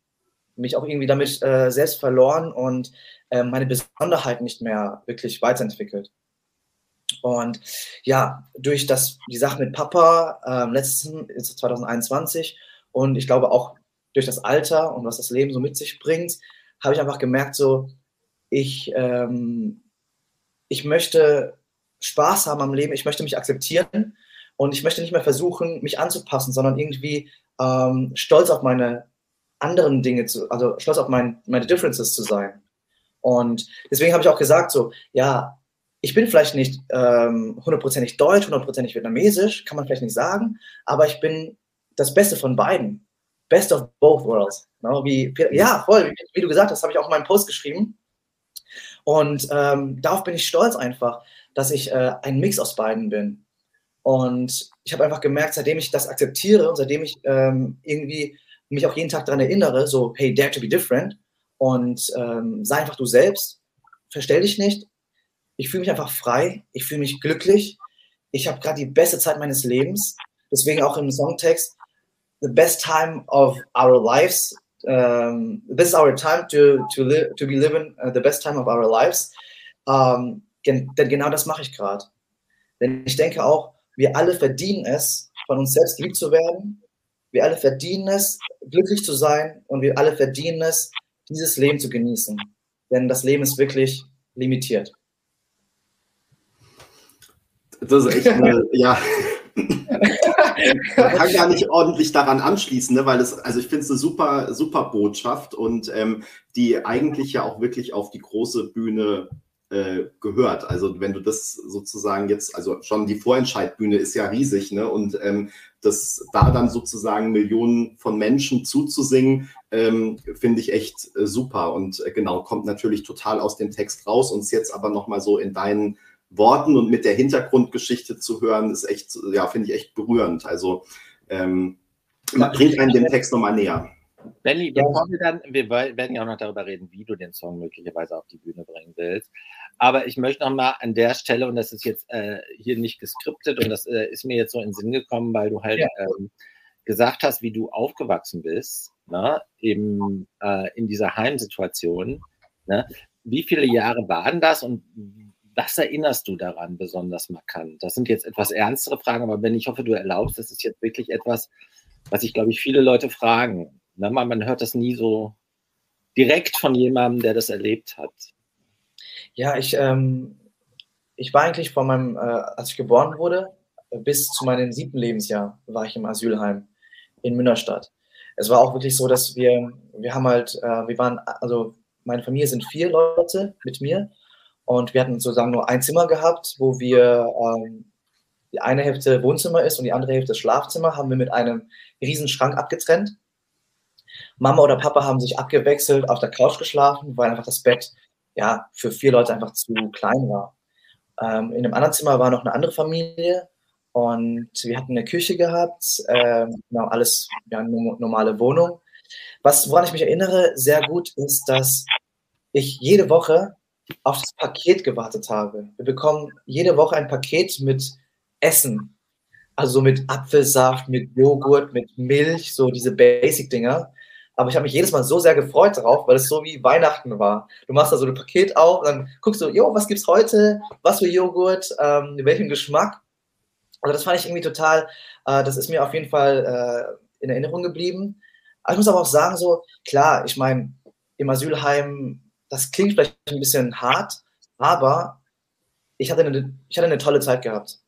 mich auch irgendwie damit äh, selbst verloren und äh, meine Besonderheit nicht mehr wirklich weiterentwickelt. Und ja, durch das, die Sache mit Papa äh, letzten 2021 und ich glaube auch durch das Alter und was das Leben so mit sich bringt, habe ich einfach gemerkt, so, ich, ähm, ich möchte Spaß haben am Leben, ich möchte mich akzeptieren und ich möchte nicht mehr versuchen, mich anzupassen, sondern irgendwie ähm, stolz auf meine anderen Dinge zu, also stolz auf mein, meine Differences zu sein. Und deswegen habe ich auch gesagt, so, ja, ich bin vielleicht nicht ähm, hundertprozentig deutsch, hundertprozentig vietnamesisch, kann man vielleicht nicht sagen, aber ich bin das Beste von beiden. Best of both worlds. No, wie, ja, voll, wie, wie, du gesagt hast, habe ich auch in meinem Post geschrieben. Und ähm, darauf bin ich stolz einfach, dass ich äh, ein Mix aus beiden bin. Und ich habe einfach gemerkt, seitdem ich das akzeptiere und seitdem ich ähm, irgendwie mich auch jeden Tag daran erinnere, so, hey, dare to be different und ähm, sei einfach du selbst, verstell dich nicht. Ich fühle mich einfach frei, ich fühle mich glücklich. Ich habe gerade die beste Zeit meines Lebens. Deswegen auch im Songtext, the best time of our lives. Um, this is our time to, to, live, to be living uh, the best time of our lives. Um, gen denn genau das mache ich gerade. Denn ich denke auch, wir alle verdienen es, von uns selbst geliebt zu werden. Wir alle verdienen es, glücklich zu sein. Und wir alle verdienen es, dieses Leben zu genießen. Denn das Leben ist wirklich limitiert. Das ist echt eine, [LAUGHS] ja. Man kann gar nicht ordentlich daran anschließen, ne? weil es, also ich finde es eine super, super Botschaft und ähm, die eigentlich ja auch wirklich auf die große Bühne äh, gehört. Also wenn du das sozusagen jetzt, also schon die Vorentscheidbühne ist ja riesig, ne? Und ähm, das da dann sozusagen Millionen von Menschen zuzusingen, ähm, finde ich echt äh, super. Und äh, genau, kommt natürlich total aus dem Text raus. Uns jetzt aber nochmal so in deinen Worten und mit der Hintergrundgeschichte zu hören, ist echt, ja, finde ich echt berührend. Also ähm, bringt einen den Text nochmal näher. Benny, bevor wir dann, wir werden ja auch noch darüber reden, wie du den Song möglicherweise auf die Bühne bringen willst. Aber ich möchte noch mal an der Stelle, und das ist jetzt äh, hier nicht geskriptet, und das äh, ist mir jetzt so in den Sinn gekommen, weil du halt ja. ähm, gesagt hast, wie du aufgewachsen bist, ne, eben äh, in dieser Heimsituation. Ne? Wie viele Jahre waren das und was erinnerst du daran besonders markant? Das sind jetzt etwas ernstere Fragen, aber wenn ich hoffe, du erlaubst, das ist jetzt wirklich etwas, was ich glaube ich viele Leute fragen. Na, man, man hört das nie so direkt von jemandem, der das erlebt hat. Ja, ich, ähm, ich war eigentlich von meinem, äh, als ich geboren wurde, bis zu meinem siebten Lebensjahr war ich im Asylheim in Münnerstadt. Es war auch wirklich so, dass wir, wir haben halt, äh, wir waren, also meine Familie sind vier Leute mit mir und wir hatten sozusagen nur ein Zimmer gehabt, wo wir ähm, die eine Hälfte Wohnzimmer ist und die andere Hälfte Schlafzimmer, haben wir mit einem riesen Schrank abgetrennt. Mama oder Papa haben sich abgewechselt auf der Couch geschlafen, weil einfach das Bett ja für vier Leute einfach zu klein war. Ähm, in einem anderen Zimmer war noch eine andere Familie und wir hatten eine Küche gehabt, ähm, genau alles, ja, normale Wohnung. Was, woran ich mich erinnere, sehr gut ist, dass ich jede Woche auf das Paket gewartet habe. Wir bekommen jede Woche ein Paket mit Essen. Also so mit Apfelsaft, mit Joghurt, mit Milch, so diese Basic-Dinger. Aber ich habe mich jedes Mal so sehr gefreut darauf, weil es so wie Weihnachten war. Du machst da so ein Paket auf, dann guckst du, jo, was gibt's heute? Was für Joghurt? Ähm, welchen Geschmack? Also das fand ich irgendwie total, äh, das ist mir auf jeden Fall äh, in Erinnerung geblieben. Aber ich muss aber auch sagen, so, klar, ich meine, im Asylheim das klingt vielleicht ein bisschen hart, aber ich hatte, eine, ich hatte eine tolle Zeit gehabt.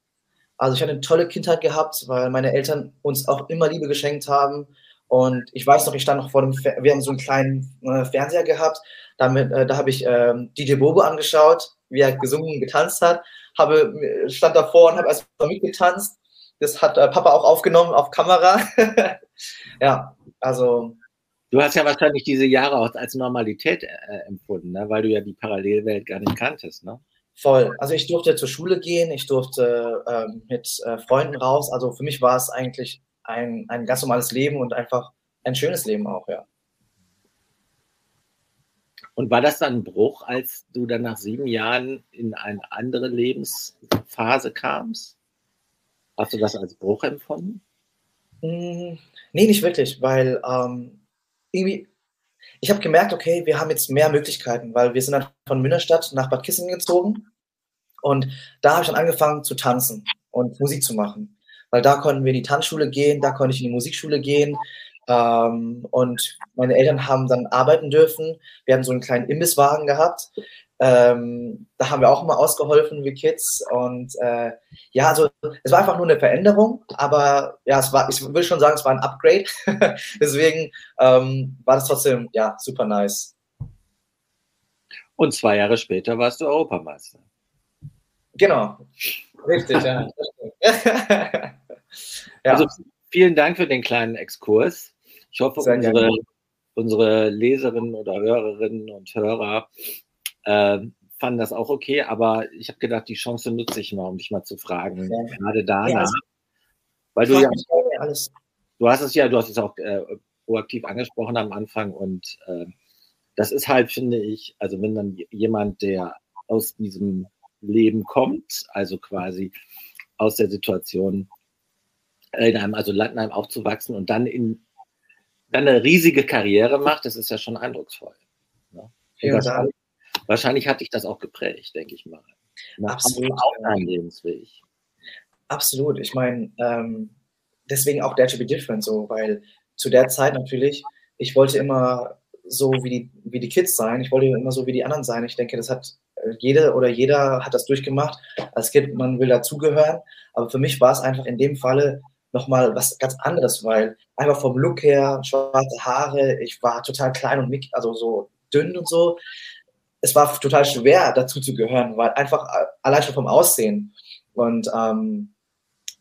Also ich hatte eine tolle Kindheit gehabt, weil meine Eltern uns auch immer Liebe geschenkt haben. Und ich weiß noch, ich stand noch vor dem, Fer wir haben so einen kleinen äh, Fernseher gehabt. Damit, äh, da habe ich äh, DJ Bobo angeschaut, wie er gesungen und getanzt hat. Habe, stand davor und habe erstmal mitgetanzt. Das hat äh, Papa auch aufgenommen auf Kamera. [LAUGHS] ja, also Du hast ja wahrscheinlich diese Jahre auch als Normalität äh, empfunden, ne? weil du ja die Parallelwelt gar nicht kanntest. Ne? Voll. Also ich durfte zur Schule gehen, ich durfte ähm, mit äh, Freunden raus. Also für mich war es eigentlich ein, ein ganz normales Leben und einfach ein schönes Leben auch, ja. Und war das dann ein Bruch, als du dann nach sieben Jahren in eine andere Lebensphase kamst? Hast du das als Bruch empfunden? Hm, nee, nicht wirklich, weil ähm, irgendwie, ich habe gemerkt, okay, wir haben jetzt mehr Möglichkeiten, weil wir sind dann von Münnerstadt nach Bad Kissingen gezogen und da habe ich dann angefangen zu tanzen und Musik zu machen. Weil da konnten wir in die Tanzschule gehen, da konnte ich in die Musikschule gehen. Ähm, und meine Eltern haben dann arbeiten dürfen. Wir haben so einen kleinen Imbisswagen gehabt. Ähm, da haben wir auch immer ausgeholfen wie Kids. Und äh, ja, also es war einfach nur eine Veränderung, aber ja, es war, ich will schon sagen, es war ein Upgrade. [LAUGHS] Deswegen ähm, war das trotzdem ja super nice. Und zwei Jahre später warst du Europameister. Genau. Richtig, ja. [LAUGHS] ja. Also vielen Dank für den kleinen Exkurs. Ich hoffe, unsere, unsere Leserinnen oder Hörerinnen und Hörer äh, fanden das auch okay, aber ich habe gedacht, die Chance nutze ich mal, um dich mal zu fragen, ja. gerade danach. Ja, also, weil du ja, alles. du hast es ja, du hast es auch äh, proaktiv angesprochen am Anfang und äh, das ist halt, finde ich, also wenn dann jemand, der aus diesem Leben kommt, also quasi aus der Situation, in einem, also Land in einem aufzuwachsen und dann in dann eine riesige Karriere macht, das ist ja schon eindrucksvoll. Ne? Ja, wahrscheinlich, wahrscheinlich hat dich das auch geprägt, denke ich mal. Nach Absolut. Auch dein Lebensweg. Absolut. Ich meine, ähm, deswegen auch Dare to be different, so, weil zu der Zeit natürlich, ich wollte immer so wie die, wie die Kids sein, ich wollte immer so wie die anderen sein. Ich denke, das hat äh, jede oder jeder hat das durchgemacht. Als Kind, man will dazugehören. Aber für mich war es einfach in dem Falle nochmal was ganz anderes, weil einfach vom Look her, schwarze Haare, ich war total klein und mick, also so dünn und so. Es war total schwer, dazu zu gehören, weil einfach allein schon vom Aussehen. Und ähm,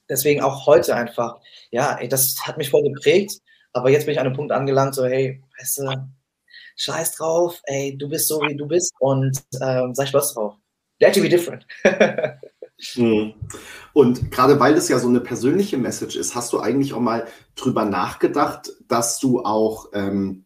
deswegen auch heute einfach, ja, das hat mich voll geprägt. Aber jetzt bin ich an einem Punkt angelangt, so, hey, weißt du, scheiß drauf, ey, du bist so, wie du bist und ähm, sei stolz drauf. Dare to be different. [LAUGHS] Hm. Und gerade weil das ja so eine persönliche Message ist, hast du eigentlich auch mal drüber nachgedacht, dass du auch, ähm,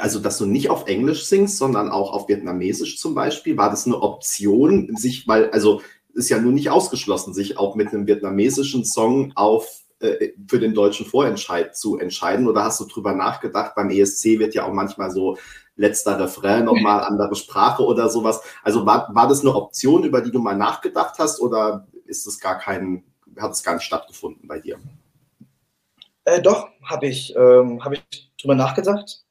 also dass du nicht auf Englisch singst, sondern auch auf Vietnamesisch zum Beispiel? War das eine Option, sich, weil, also ist ja nur nicht ausgeschlossen, sich auch mit einem vietnamesischen Song auf äh, für den deutschen Vorentscheid zu entscheiden? Oder hast du drüber nachgedacht? Beim ESC wird ja auch manchmal so letzter Refrain nochmal andere Sprache oder sowas. Also war, war das eine Option, über die du mal nachgedacht hast oder ist es gar kein, hat es gar nicht stattgefunden bei dir? Äh, doch, habe ich, ähm, hab ich drüber nachgedacht.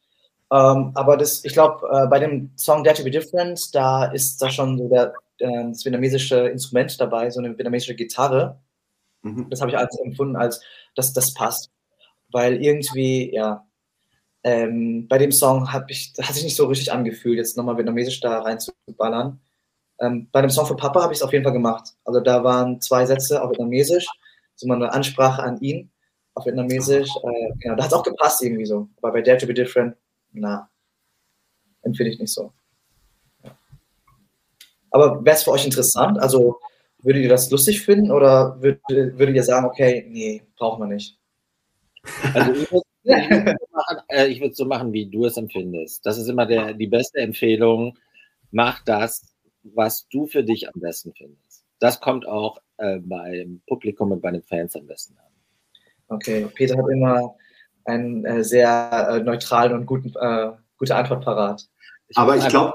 Ähm, aber das, ich glaube, äh, bei dem Song Dare to Be Different, da ist da schon so der, äh, das vietnamesische Instrument dabei, so eine vietnamesische Gitarre. Mhm. Das habe ich als empfunden, als dass das passt. Weil irgendwie, ja, ähm, bei dem Song hat, ich, hat sich nicht so richtig angefühlt, jetzt nochmal vietnamesisch da reinzuballern. Ähm, bei dem Song für Papa habe ich es auf jeden Fall gemacht. Also da waren zwei Sätze auf Vietnamesisch, so mal eine Ansprache an ihn auf Vietnamesisch. Äh, genau, da hat es auch gepasst irgendwie so. Aber bei Dare to be Different, na, empfinde ich nicht so. Ja. Aber wäre es für euch interessant? Also würdet ihr das lustig finden oder würdet, würdet ihr sagen, okay, nee, brauchen wir nicht? [LAUGHS] Also ich würde es äh, so machen, wie du es empfindest. Das ist immer der, die beste Empfehlung. Mach das, was du für dich am besten findest. Das kommt auch äh, beim Publikum und bei den Fans am besten an. Okay, Peter hat immer einen äh, sehr äh, neutralen und guten, äh, gute Antwort parat. Ich Aber ich glaube,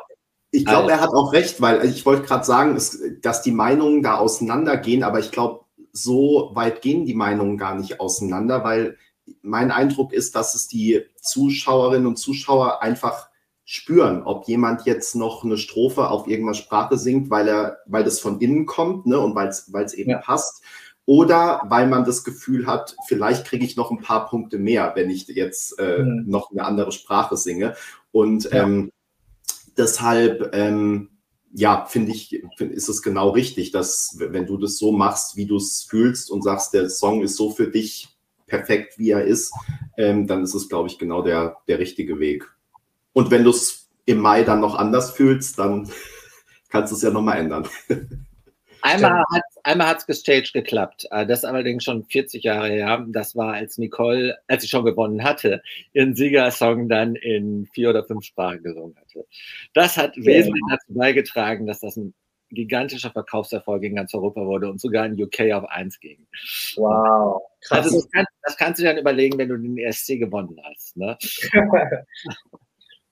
ich glaube, er hat auch recht, weil ich wollte gerade sagen, dass die Meinungen da auseinandergehen, aber ich glaube, so weit gehen die Meinungen gar nicht auseinander, weil mein Eindruck ist, dass es die Zuschauerinnen und Zuschauer einfach spüren, ob jemand jetzt noch eine Strophe auf irgendeiner Sprache singt, weil er, weil das von innen kommt, ne, und weil es eben ja. passt, oder weil man das Gefühl hat, vielleicht kriege ich noch ein paar Punkte mehr, wenn ich jetzt äh, mhm. noch eine andere Sprache singe. Und ja. ähm, deshalb, ähm, ja, finde ich, find, ist es genau richtig, dass wenn du das so machst, wie du es fühlst und sagst, der Song ist so für dich perfekt, wie er ist, ähm, dann ist es, glaube ich, genau der, der richtige Weg. Und wenn du es im Mai dann noch anders fühlst, dann [LAUGHS] kannst du es ja nochmal ändern. [LAUGHS] Einmal hat einmal hat's gestaged geklappt. Äh, das ist allerdings schon 40 Jahre her. Das war, als Nicole, als sie schon gewonnen hatte, ihren Siegersong dann in vier oder fünf Sprachen gesungen hatte. Das hat ja. wesentlich dazu beigetragen, dass das ein gigantischer Verkaufserfolg in ganz Europa wurde und sogar in UK auf 1 ging. Wow. Krass. Also das, kann, das, kannst du dann überlegen, wenn du den ESC gewonnen hast. Ne? [LAUGHS]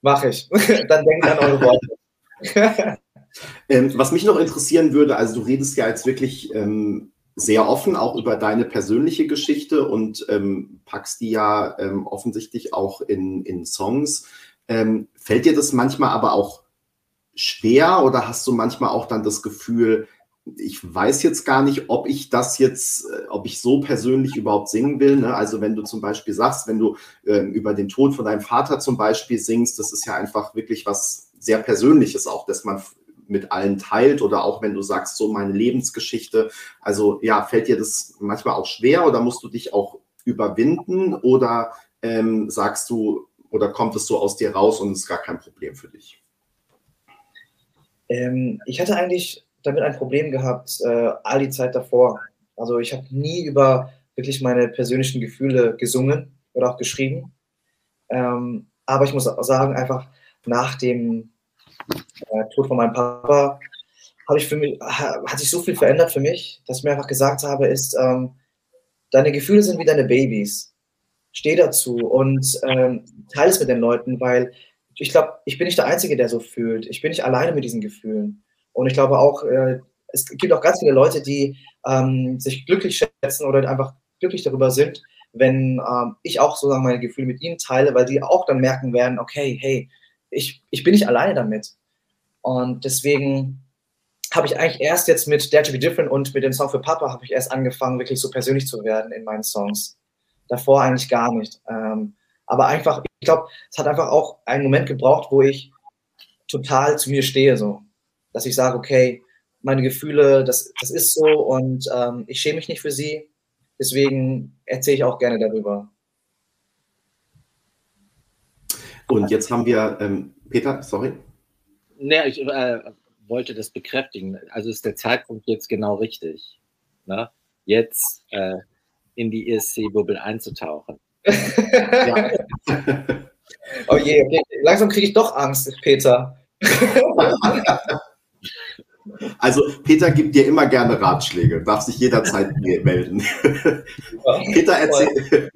Mach ich. [LAUGHS] dann denk an eure Worte. [LAUGHS] ähm, was mich noch interessieren würde, also du redest ja jetzt wirklich ähm, sehr offen auch über deine persönliche Geschichte und ähm, packst die ja ähm, offensichtlich auch in, in Songs. Ähm, fällt dir das manchmal aber auch schwer oder hast du manchmal auch dann das Gefühl, ich weiß jetzt gar nicht, ob ich das jetzt, äh, ob ich so persönlich überhaupt singen will. Ne? Also wenn du zum Beispiel sagst, wenn du äh, über den Tod von deinem Vater zum Beispiel singst, das ist ja einfach wirklich was sehr Persönliches auch, dass man mit allen teilt oder auch wenn du sagst, so meine Lebensgeschichte. Also ja, fällt dir das manchmal auch schwer oder musst du dich auch überwinden oder ähm, sagst du oder kommt es so aus dir raus und ist gar kein Problem für dich? Ähm, ich hatte eigentlich damit ein Problem gehabt, äh, all die Zeit davor. Also ich habe nie über wirklich meine persönlichen Gefühle gesungen oder auch geschrieben. Ähm, aber ich muss auch sagen, einfach nach dem äh, Tod von meinem Papa ich für mich, hat sich so viel verändert für mich, dass ich mir einfach gesagt habe, ist, ähm, deine Gefühle sind wie deine Babys. Steh dazu und ähm, teile es mit den Leuten, weil ich glaube, ich bin nicht der Einzige, der so fühlt. Ich bin nicht alleine mit diesen Gefühlen. Und ich glaube auch, äh, es gibt auch ganz viele Leute, die ähm, sich glücklich schätzen oder einfach glücklich darüber sind, wenn ähm, ich auch sozusagen meine Gefühle mit ihnen teile, weil die auch dann merken werden, okay, hey, ich, ich bin nicht alleine damit. Und deswegen habe ich eigentlich erst jetzt mit Dare to Be Different und mit dem Song für Papa habe ich erst angefangen, wirklich so persönlich zu werden in meinen Songs. Davor eigentlich gar nicht. Ähm, aber einfach, ich glaube, es hat einfach auch einen Moment gebraucht, wo ich total zu mir stehe, so dass ich sage, okay, meine Gefühle, das, das ist so und ähm, ich schäme mich nicht für sie. Deswegen erzähle ich auch gerne darüber. Und jetzt haben wir, ähm, Peter, sorry. Nee, ich äh, wollte das bekräftigen. Also ist der Zeitpunkt jetzt genau richtig, ne? jetzt äh, in die ESC-Bubble einzutauchen. Ja. [LAUGHS] oh je, okay. langsam kriege ich doch Angst, Peter. [LAUGHS] Also Peter gibt dir immer gerne Ratschläge, darf sich jederzeit melden. Peter, erzähl,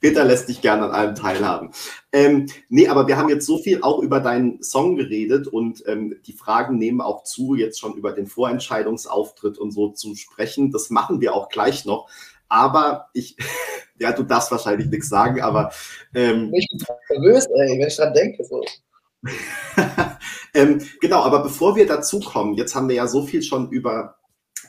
Peter lässt dich gerne an allem teilhaben. Ähm, nee, aber wir haben jetzt so viel auch über deinen Song geredet und ähm, die Fragen nehmen auch zu, jetzt schon über den Vorentscheidungsauftritt und so zu sprechen. Das machen wir auch gleich noch. Aber ich, [LAUGHS] ja, du darfst wahrscheinlich nichts sagen, aber. Ähm, ich bin nervös, ey, wenn ich dran denke. So. [LAUGHS] ähm, genau, aber bevor wir dazu kommen, jetzt haben wir ja so viel schon über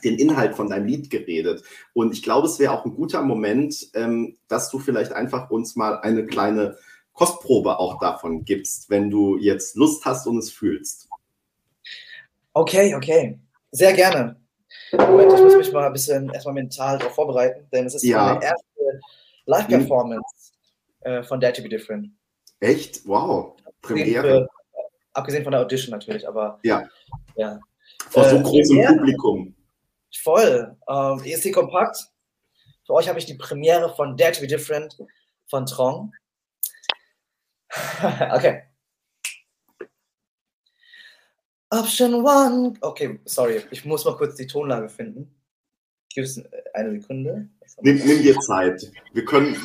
den Inhalt von deinem Lied geredet. Und ich glaube, es wäre auch ein guter Moment, ähm, dass du vielleicht einfach uns mal eine kleine Kostprobe auch davon gibst, wenn du jetzt Lust hast und es fühlst. Okay, okay. Sehr gerne. Moment, ich muss mich mal ein bisschen erstmal mental darauf vorbereiten, denn es ist ja. meine erste Live-Performance äh, von Dare to Be Different. Echt? Wow. Premiere. abgesehen von der Audition natürlich, aber. Ja. ja. Vor so äh, großem Publikum. Voll. Ähm, ESC Kompakt. Für euch habe ich die Premiere von Dare to Be Different von Trong. [LAUGHS] okay. Option one. Okay, sorry, ich muss mal kurz die Tonlage finden. Gib es eine Sekunde. Nimm, nimm dir Zeit. Wir können.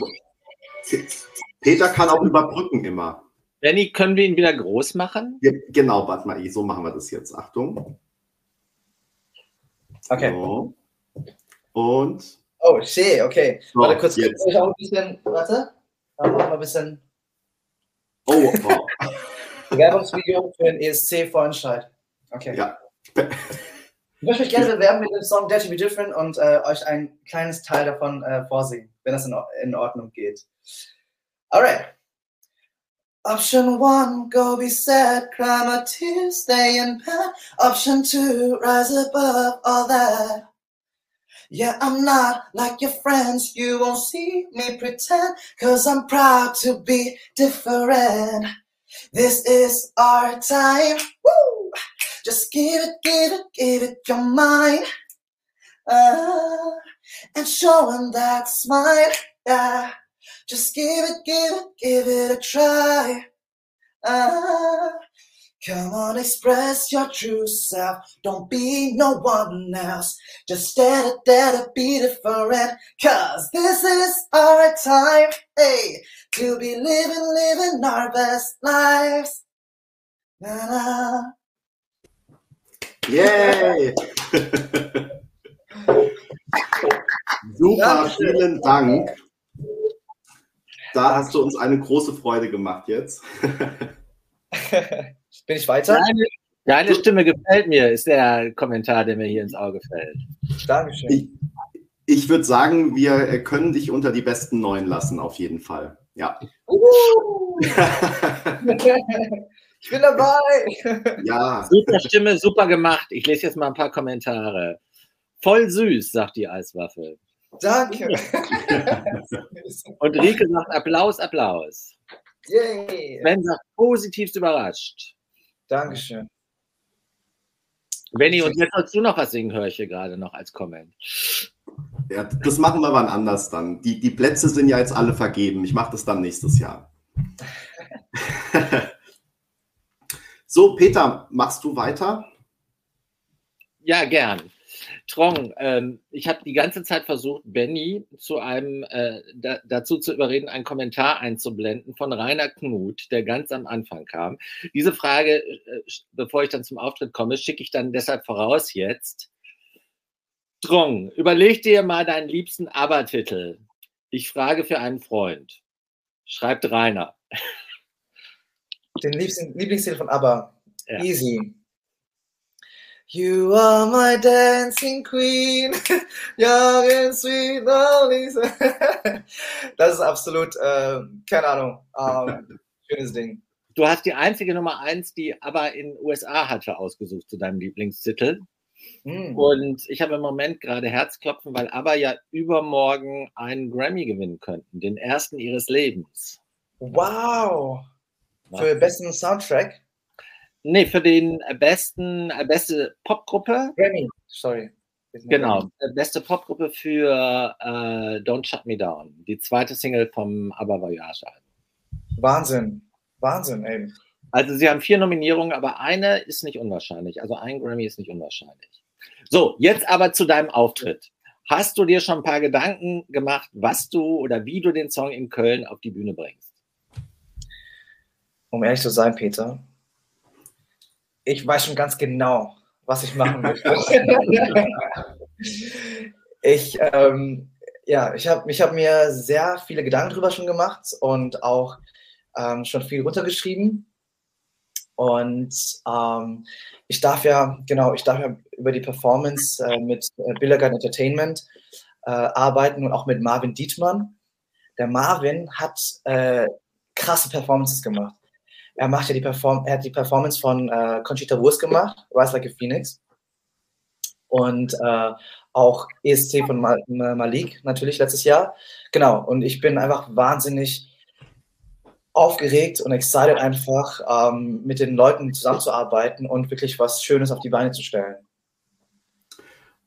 Peter kann auch überbrücken immer. Benny, können wir ihn wieder groß machen? Ja, genau, warte mal, so machen wir das jetzt. Achtung. Okay. So. Und. Oh, shit, okay. So, warte kurz, jetzt. Ich auch ein bisschen, warte. Dann machen wir ein bisschen. Oh, wow. [LAUGHS] Werbungsvideo für den ESC-Vorentscheid. Okay. Ja. Ich möchte mich gerne bewerben mit dem Song Dare to Be Different und äh, euch ein kleines Teil davon äh, vorsingen, wenn das in, in Ordnung geht. Alright. Option one, go be sad, cry my tears, stay in pain. Option two, rise above all that. Yeah, I'm not like your friends, you won't see me pretend, cause I'm proud to be different. This is our time, woo! Just give it, give it, give it your mind. Uh, and show them that's mine, yeah. Just give it, give it, give it a try. Ah, come on, express your true self. Don't be no one else. Just dare to, dare to be different. Cause this is our time, hey, to be living, living our best lives. Na, na. Yay! Super, vielen Dank. Da hast du uns eine große Freude gemacht jetzt. [LAUGHS] Bin ich weiter? Deine, deine, Stimme gefällt mir, ist der Kommentar, der mir hier ins Auge fällt. Dankeschön. Ich, ich würde sagen, wir können dich unter die besten Neun lassen, auf jeden Fall. Ja. Uh. [LAUGHS] [LAUGHS] ich bin dabei. Ja. Super Stimme, super gemacht. Ich lese jetzt mal ein paar Kommentare. Voll süß, sagt die Eiswaffel. Danke. [LAUGHS] Und Rike sagt Applaus, Applaus. Yay. Sven sagt positivst überrascht. Dankeschön. Benny, und jetzt sollst du noch was singen, höre ich hier gerade noch als Comment. Ja, das machen wir wann anders dann. Die, die Plätze sind ja jetzt alle vergeben. Ich mache das dann nächstes Jahr. [LAUGHS] so, Peter, machst du weiter? Ja, gern. Trong, ähm, ich habe die ganze Zeit versucht, Benny zu einem äh, da, dazu zu überreden, einen Kommentar einzublenden von Rainer Knut, der ganz am Anfang kam. Diese Frage, äh, bevor ich dann zum Auftritt komme, schicke ich dann deshalb voraus jetzt. Trong, überleg dir mal deinen liebsten Aber-Titel. Ich frage für einen Freund. Schreibt Rainer. [LAUGHS] Den liebsten Lieblingstitel von Aber. Ja. Easy. You are my dancing queen, [LAUGHS] young and sweet, lonely. [LAUGHS] das ist absolut, äh, keine Ahnung, ähm, schönes Ding. Du hast die einzige Nummer eins, die aber in USA hatte, ausgesucht zu deinem Lieblingstitel. Mm. Und ich habe im Moment gerade Herzklopfen, weil aber ja übermorgen einen Grammy gewinnen könnten, den ersten ihres Lebens. Wow! Für den besten Soundtrack? Nee, für den besten, äh, beste Popgruppe. Grammy, sorry. Genau, äh, beste Popgruppe für äh, Don't Shut Me Down, die zweite Single vom Aber Voyage Wahnsinn, Wahnsinn, ey. Also sie haben vier Nominierungen, aber eine ist nicht unwahrscheinlich. Also ein Grammy ist nicht unwahrscheinlich. So, jetzt aber zu deinem Auftritt. Hast du dir schon ein paar Gedanken gemacht, was du oder wie du den Song in Köln auf die Bühne bringst? Um ehrlich zu sein, Peter, ich weiß schon ganz genau, was ich machen möchte. [LAUGHS] ich, ähm, ja, ich habe ich hab mir sehr viele Gedanken darüber schon gemacht und auch ähm, schon viel runtergeschrieben. Und ähm, ich darf ja, genau, ich darf ja über die Performance äh, mit äh, Billigan Entertainment äh, arbeiten und auch mit Marvin Dietmann. Der Marvin hat äh, krasse Performances gemacht. Er macht ja die Perform er hat die Performance von äh, Conchita Wurst gemacht, Rise Like a Phoenix. Und äh, auch ESC von Mal Malik natürlich letztes Jahr. Genau, und ich bin einfach wahnsinnig aufgeregt und excited einfach, ähm, mit den Leuten zusammenzuarbeiten und wirklich was Schönes auf die Beine zu stellen.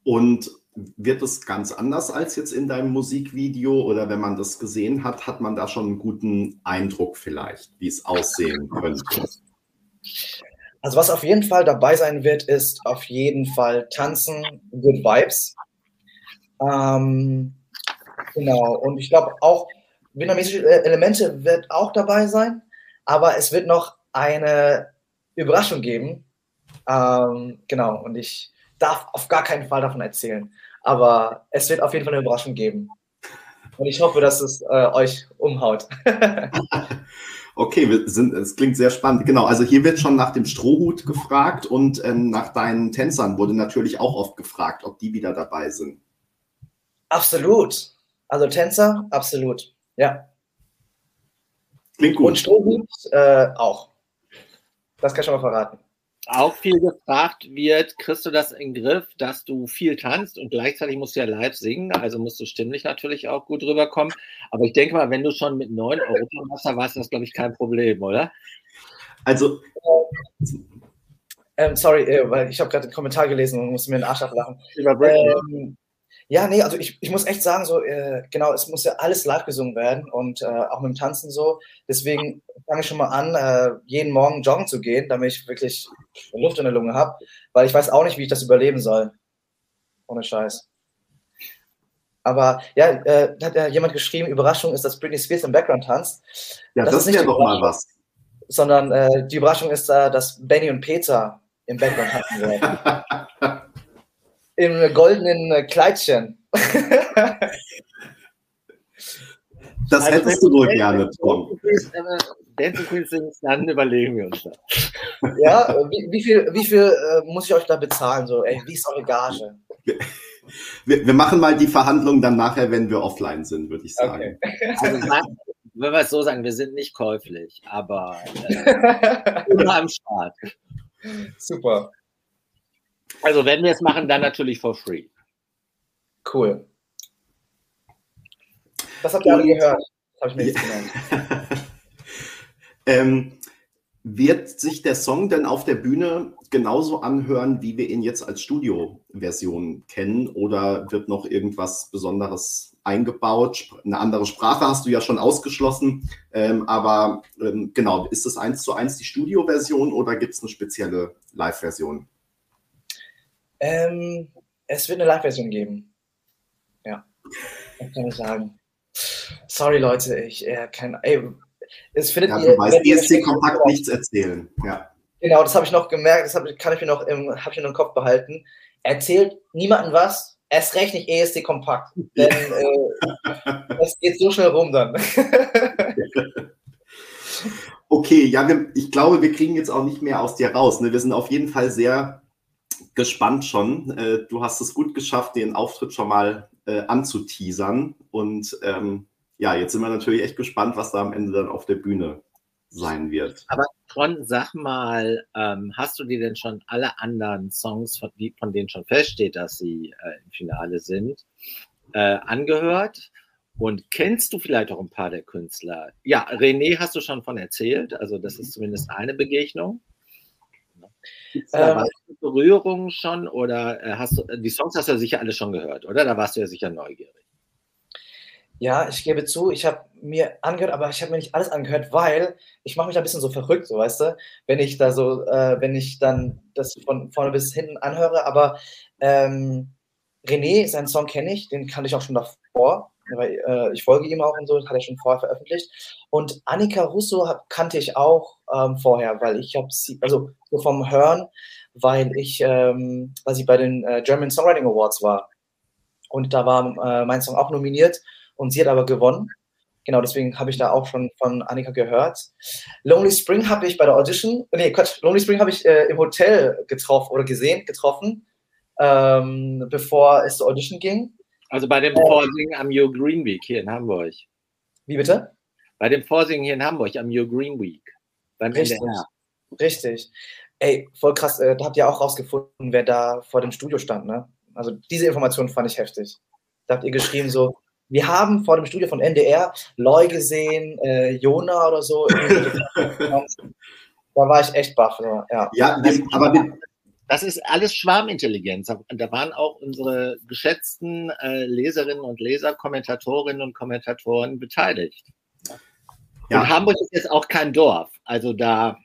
Und wird es ganz anders als jetzt in deinem Musikvideo oder wenn man das gesehen hat, hat man da schon einen guten Eindruck vielleicht, wie es aussehen könnte? Also was auf jeden Fall dabei sein wird, ist auf jeden Fall Tanzen, Good Vibes. Ähm, genau, und ich glaube auch, vietnamesische Elemente wird auch dabei sein, aber es wird noch eine Überraschung geben. Ähm, genau, und ich darf auf gar keinen Fall davon erzählen. Aber es wird auf jeden Fall eine Überraschung geben. Und ich hoffe, dass es äh, euch umhaut. [LAUGHS] okay, wir sind, es klingt sehr spannend. Genau, also hier wird schon nach dem Strohhut gefragt und ähm, nach deinen Tänzern wurde natürlich auch oft gefragt, ob die wieder dabei sind. Absolut. Also Tänzer, absolut. Ja. Klingt gut. Und Strohhut äh, auch. Das kann ich schon mal verraten auch viel gefragt wird, kriegst du das in den Griff, dass du viel tanzt und gleichzeitig musst du ja live singen, also musst du stimmlich natürlich auch gut rüberkommen. Aber ich denke mal, wenn du schon mit neun Europameister warst, ist das, glaube ich, kein Problem, oder? Also. Ähm, sorry, äh, weil ich habe gerade den Kommentar gelesen und musste mir den Arsch ablachen. Ähm, ja, nee, also ich, ich muss echt sagen, so, äh, genau, es muss ja alles live gesungen werden und äh, auch mit dem Tanzen so. Deswegen fange ich schon mal an, äh, jeden Morgen joggen zu gehen, damit ich wirklich Luft in der Lunge habe, weil ich weiß auch nicht, wie ich das überleben soll. Ohne Scheiß. Aber ja, äh, hat ja jemand geschrieben, Überraschung ist, dass Britney Spears im Background tanzt. Ja, das, das ist ja doch mal was. Sondern äh, die Überraschung ist, äh, dass Benny und Peter im Background tanzen werden. [LAUGHS] im goldenen Kleidchen. [LAUGHS] Das also hättest du wohl gerne, Tom. Dancing Queen singst, dann überlegen wir uns das. Ja, wie, wie viel, wie viel äh, muss ich euch da bezahlen? So, ey, wie ist eure Gage? Wir, wir, machen mal die Verhandlungen dann nachher, wenn wir offline sind, würde ich sagen. Okay. Also, [LAUGHS] wenn wir es so sagen, wir sind nicht käuflich, aber äh, [LAUGHS] immer am Start. Super. Also wenn wir es machen, dann natürlich for free. Cool. Das habt ihr alle gehört. Das habe ich mir jetzt gemerkt. [LAUGHS] ähm, wird sich der Song denn auf der Bühne genauso anhören, wie wir ihn jetzt als Studioversion kennen? Oder wird noch irgendwas Besonderes eingebaut? Eine andere Sprache hast du ja schon ausgeschlossen. Ähm, aber ähm, genau, ist es eins zu eins die Studioversion oder gibt es eine spezielle Live-Version? Ähm, es wird eine Live-Version geben. Ja, das kann ich sagen. Sorry, Leute, ich äh, kann. Ey, es findet ja, ihr, weißt, ESC kompakt nichts erzählen. Ja. Genau, das habe ich noch gemerkt, das hab, kann ich mir noch im, hab ich mir noch im Kopf behalten. Erzählt niemandem was, erst recht nicht ESC kompakt. [LAUGHS] Denn äh, das geht so schnell rum dann. [LAUGHS] okay, ja, wir, ich glaube, wir kriegen jetzt auch nicht mehr aus dir raus. Ne? Wir sind auf jeden Fall sehr gespannt schon. Äh, du hast es gut geschafft, den Auftritt schon mal äh, anzuteasern. Und ähm, ja, jetzt sind wir natürlich echt gespannt, was da am Ende dann auf der Bühne sein wird. Aber Tron, sag mal, ähm, hast du dir denn schon alle anderen Songs, von, von denen schon feststeht, dass sie äh, im Finale sind, äh, angehört? Und kennst du vielleicht auch ein paar der Künstler? Ja, René hast du schon von erzählt, also das ist zumindest eine Begegnung. Ähm, Berührungen schon oder äh, hast du, die Songs hast du ja sicher alle schon gehört, oder? Da warst du ja sicher neugierig. Ja, ich gebe zu, ich habe mir angehört, aber ich habe mir nicht alles angehört, weil ich mache mich ein bisschen so verrückt, so weißt du, wenn ich da so, äh, wenn ich dann das von vorne bis hinten anhöre. Aber ähm, René, seinen Song kenne ich, den kannte ich auch schon davor, weil äh, ich folge ihm auch und so, das hat er schon vorher veröffentlicht. Und Annika Russo hab, kannte ich auch ähm, vorher, weil ich habe sie, also so vom Hören, weil ich, ähm, weil sie bei den äh, German Songwriting Awards war. Und da war äh, mein Song auch nominiert und sie hat aber gewonnen. Genau, deswegen habe ich da auch schon von Annika gehört. Lonely Spring habe ich bei der Audition, nee, Quatsch, Lonely Spring habe ich äh, im Hotel getroffen oder gesehen, getroffen, ähm, bevor es zur Audition ging. Also bei dem äh, Vorsingen am Your Green Week hier in Hamburg. Wie bitte? Bei dem Vorsingen hier in Hamburg am Your Green Week. Beim Richtig. NDR. Richtig. Ey, voll krass, äh, da habt ihr auch rausgefunden, wer da vor dem Studio stand, ne? Also diese Information fand ich heftig. Da habt ihr geschrieben so, wir haben vor dem Studio von NDR Loy gesehen, äh, Jona oder so. [LAUGHS] da war ich echt baff. Ja, ja aber wir, das ist alles Schwarmintelligenz. Da waren auch unsere geschätzten äh, Leserinnen und Leser, Kommentatorinnen und Kommentatoren beteiligt. Ja. Und Hamburg ist jetzt auch kein Dorf. Also da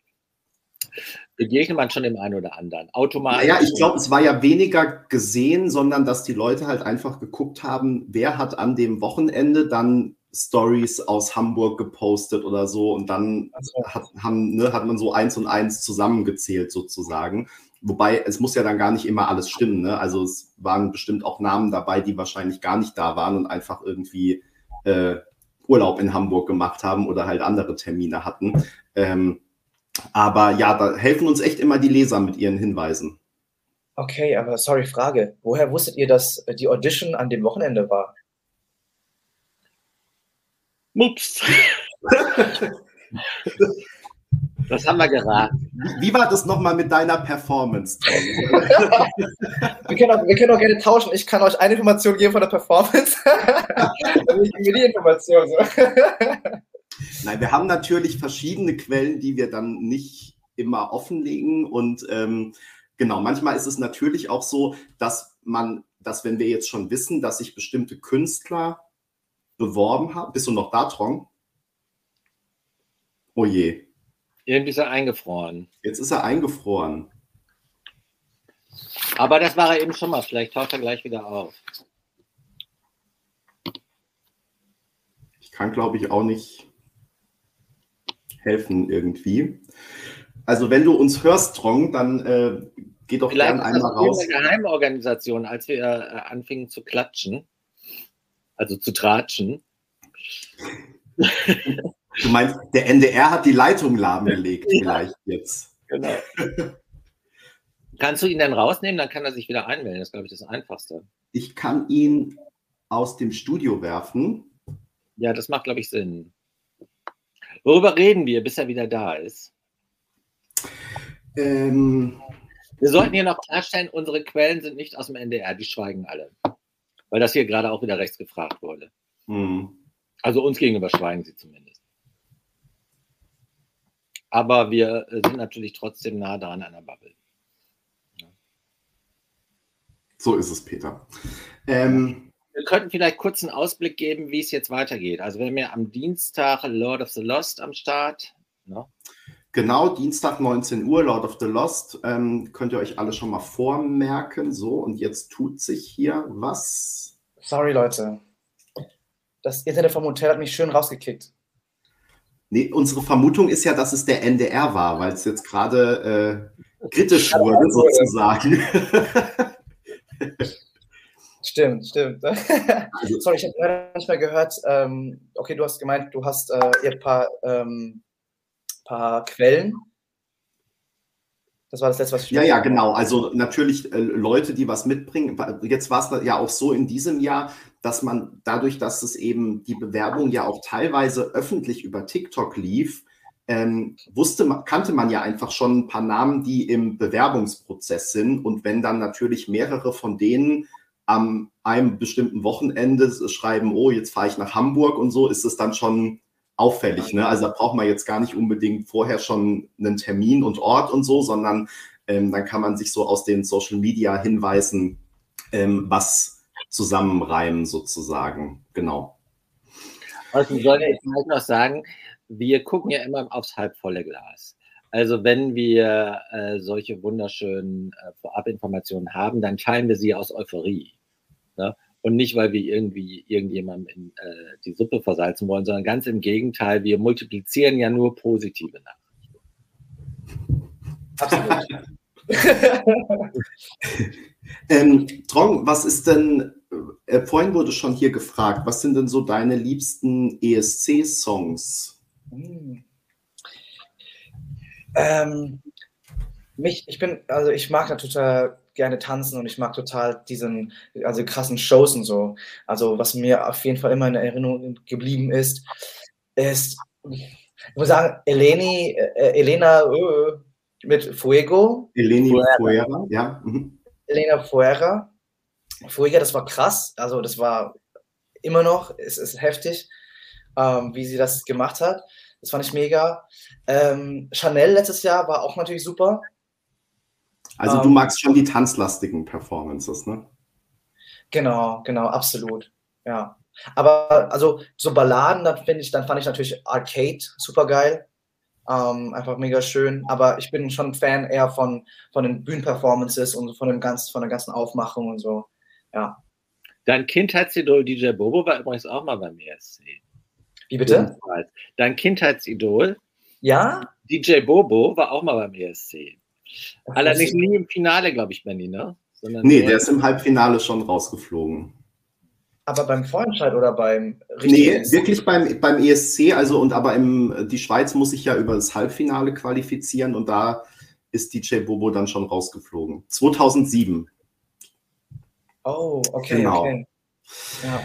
begegnet man schon dem einen oder anderen. Automatisch. Ja, ich glaube, es war ja weniger gesehen, sondern dass die Leute halt einfach geguckt haben, wer hat an dem Wochenende dann Stories aus Hamburg gepostet oder so und dann hat, haben, ne, hat man so eins und eins zusammengezählt sozusagen. Wobei es muss ja dann gar nicht immer alles stimmen. Ne? Also es waren bestimmt auch Namen dabei, die wahrscheinlich gar nicht da waren und einfach irgendwie äh, Urlaub in Hamburg gemacht haben oder halt andere Termine hatten. Ähm, aber ja, da helfen uns echt immer die Leser mit ihren Hinweisen. Okay, aber sorry, Frage. Woher wusstet ihr, dass die Audition an dem Wochenende war? Mups. [LAUGHS] Das haben wir geraten. Wie war das nochmal mit deiner Performance? [LAUGHS] wir, können auch, wir können auch gerne tauschen. Ich kann euch eine Information geben von der Performance. [LAUGHS] ich gebe die Information. So. [LAUGHS] Nein, wir haben natürlich verschiedene Quellen, die wir dann nicht immer offenlegen. Und ähm, genau, manchmal ist es natürlich auch so, dass man, dass wenn wir jetzt schon wissen, dass sich bestimmte Künstler beworben haben. Bist du noch da, Trong? Oh je. Irgendwie ist er eingefroren. Jetzt ist er eingefroren. Aber das war er eben schon mal. Vielleicht taucht er gleich wieder auf. Ich kann, glaube ich, auch nicht helfen irgendwie. Also wenn du uns hörst, Trong, dann äh, geh doch Vielleicht gern einmal raus. eine Geheimorganisation, als wir äh, anfingen zu klatschen, also zu tratschen. [LAUGHS] Du meinst, der NDR hat die Leitung lahmgelegt, vielleicht jetzt. Genau. [LAUGHS] Kannst du ihn dann rausnehmen, dann kann er sich wieder einwählen. Das ist, glaube ich, das Einfachste. Ich kann ihn aus dem Studio werfen. Ja, das macht, glaube ich, Sinn. Worüber reden wir, bis er wieder da ist? Ähm, wir sollten hier noch klarstellen, unsere Quellen sind nicht aus dem NDR, die schweigen alle. Weil das hier gerade auch wieder rechts gefragt wurde. Mhm. Also uns gegenüber schweigen sie zumindest. Aber wir sind natürlich trotzdem nah dran an der Bubble. So ist es, Peter. Ähm, wir könnten vielleicht kurz einen Ausblick geben, wie es jetzt weitergeht. Also wir haben ja am Dienstag Lord of the Lost am Start. Ne? Genau, Dienstag 19 Uhr, Lord of the Lost. Ähm, könnt ihr euch alle schon mal vormerken. So, und jetzt tut sich hier was. Sorry, Leute. Das Internet vom Hotel hat mich schön rausgekickt. Nee, unsere Vermutung ist ja, dass es der NDR war, weil es jetzt gerade äh, kritisch wurde, sozusagen. [LAUGHS] Stimmt, stimmt. [LAUGHS] Also Sorry, ich habe gerade nicht mehr gehört. Ähm, okay, du hast gemeint, du hast äh, ein paar, ähm, paar Quellen. Das war das letzte, was ich Ja, ja, genau. Also natürlich äh, Leute, die was mitbringen. Jetzt war es ja auch so in diesem Jahr, dass man dadurch, dass es eben die Bewerbung ja auch teilweise öffentlich über TikTok lief, ähm, wusste, kannte man ja einfach schon ein paar Namen, die im Bewerbungsprozess sind. Und wenn dann natürlich mehrere von denen am einem bestimmten Wochenende schreiben, oh, jetzt fahre ich nach Hamburg und so, ist es dann schon auffällig. Ne? Also da braucht man jetzt gar nicht unbedingt vorher schon einen Termin und Ort und so, sondern ähm, dann kann man sich so aus den Social Media Hinweisen ähm, was zusammenreimen sozusagen. Genau. Also soll ich halt noch sagen, wir gucken ja immer aufs halbvolle Glas. Also wenn wir äh, solche wunderschönen äh, Vorabinformationen haben, dann teilen wir sie aus Euphorie. Ne? Und nicht, weil wir irgendwie irgendjemandem in, äh, die Suppe versalzen wollen, sondern ganz im Gegenteil, wir multiplizieren ja nur positive Nachrichten. Absolut. [LAUGHS] [LAUGHS] ähm, Trong, was ist denn, äh, vorhin wurde schon hier gefragt, was sind denn so deine liebsten ESC-Songs? Hm. Ähm, mich, ich bin, also ich mag ja total gerne tanzen und ich mag total diesen, also krassen Shows und so. Also was mir auf jeden Fall immer in Erinnerung geblieben ist, ist, ich muss sagen, Eleni, äh, Elena äh, mit Fuego. Eleni Fuera, Fuera ja. Mhm. Elena Fuera. Fuego, das war krass, also das war immer noch, es ist heftig, ähm, wie sie das gemacht hat. Das fand ich mega. Ähm, Chanel letztes Jahr war auch natürlich super. Also du ähm, magst schon die tanzlastigen Performances, ne? Genau, genau, absolut. Ja. Aber also so Balladen, dann finde ich, dann fand ich natürlich Arcade super geil. Ähm, einfach mega schön. Aber ich bin schon Fan eher von, von den Bühnenperformances und von dem ganzen, von der ganzen Aufmachung und so. Ja. Dein Kindheitsidol DJ Bobo war übrigens auch mal beim ESC. Wie bitte? Dein Kindheitsidol. Ja? DJ Bobo war auch mal beim ESC. Allerdings nie im Finale, glaube ich, Benny, ne? Sondern nee, der ist im Halbfinale schon rausgeflogen. Aber beim Vorentscheid oder beim Nee, ESC? wirklich beim, beim ESC, also und aber im, die Schweiz muss sich ja über das Halbfinale qualifizieren und da ist DJ Bobo dann schon rausgeflogen. 2007. Oh, okay, genau. okay. Ja.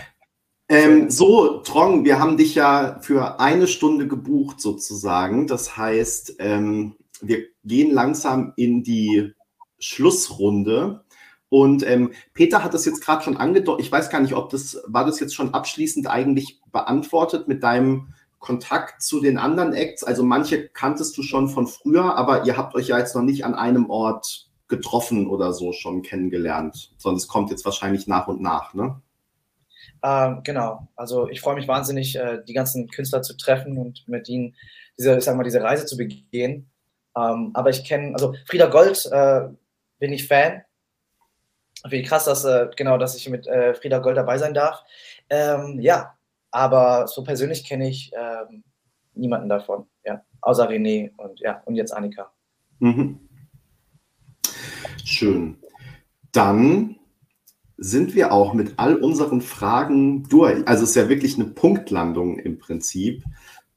Ähm, so, Trong, wir haben dich ja für eine Stunde gebucht sozusagen. Das heißt, ähm, wir gehen langsam in die Schlussrunde. Und ähm, Peter hat das jetzt gerade schon angedeutet. Ich weiß gar nicht, ob das war das jetzt schon abschließend eigentlich beantwortet mit deinem Kontakt zu den anderen Acts. Also manche kanntest du schon von früher, aber ihr habt euch ja jetzt noch nicht an einem Ort getroffen oder so schon kennengelernt, sondern es kommt jetzt wahrscheinlich nach und nach, ne? Ähm, genau, also ich freue mich wahnsinnig, äh, die ganzen Künstler zu treffen und mit ihnen diese, ich sag mal, diese Reise zu begehen. Ähm, aber ich kenne, also Frieda Gold äh, bin ich Fan. Wie krass, dass, äh, genau, dass ich mit äh, Frieda Gold dabei sein darf. Ähm, ja, aber so persönlich kenne ich ähm, niemanden davon, ja, außer René und ja, und jetzt Annika. Mhm. Schön. Dann sind wir auch mit all unseren Fragen durch. Also es ist ja wirklich eine Punktlandung im Prinzip.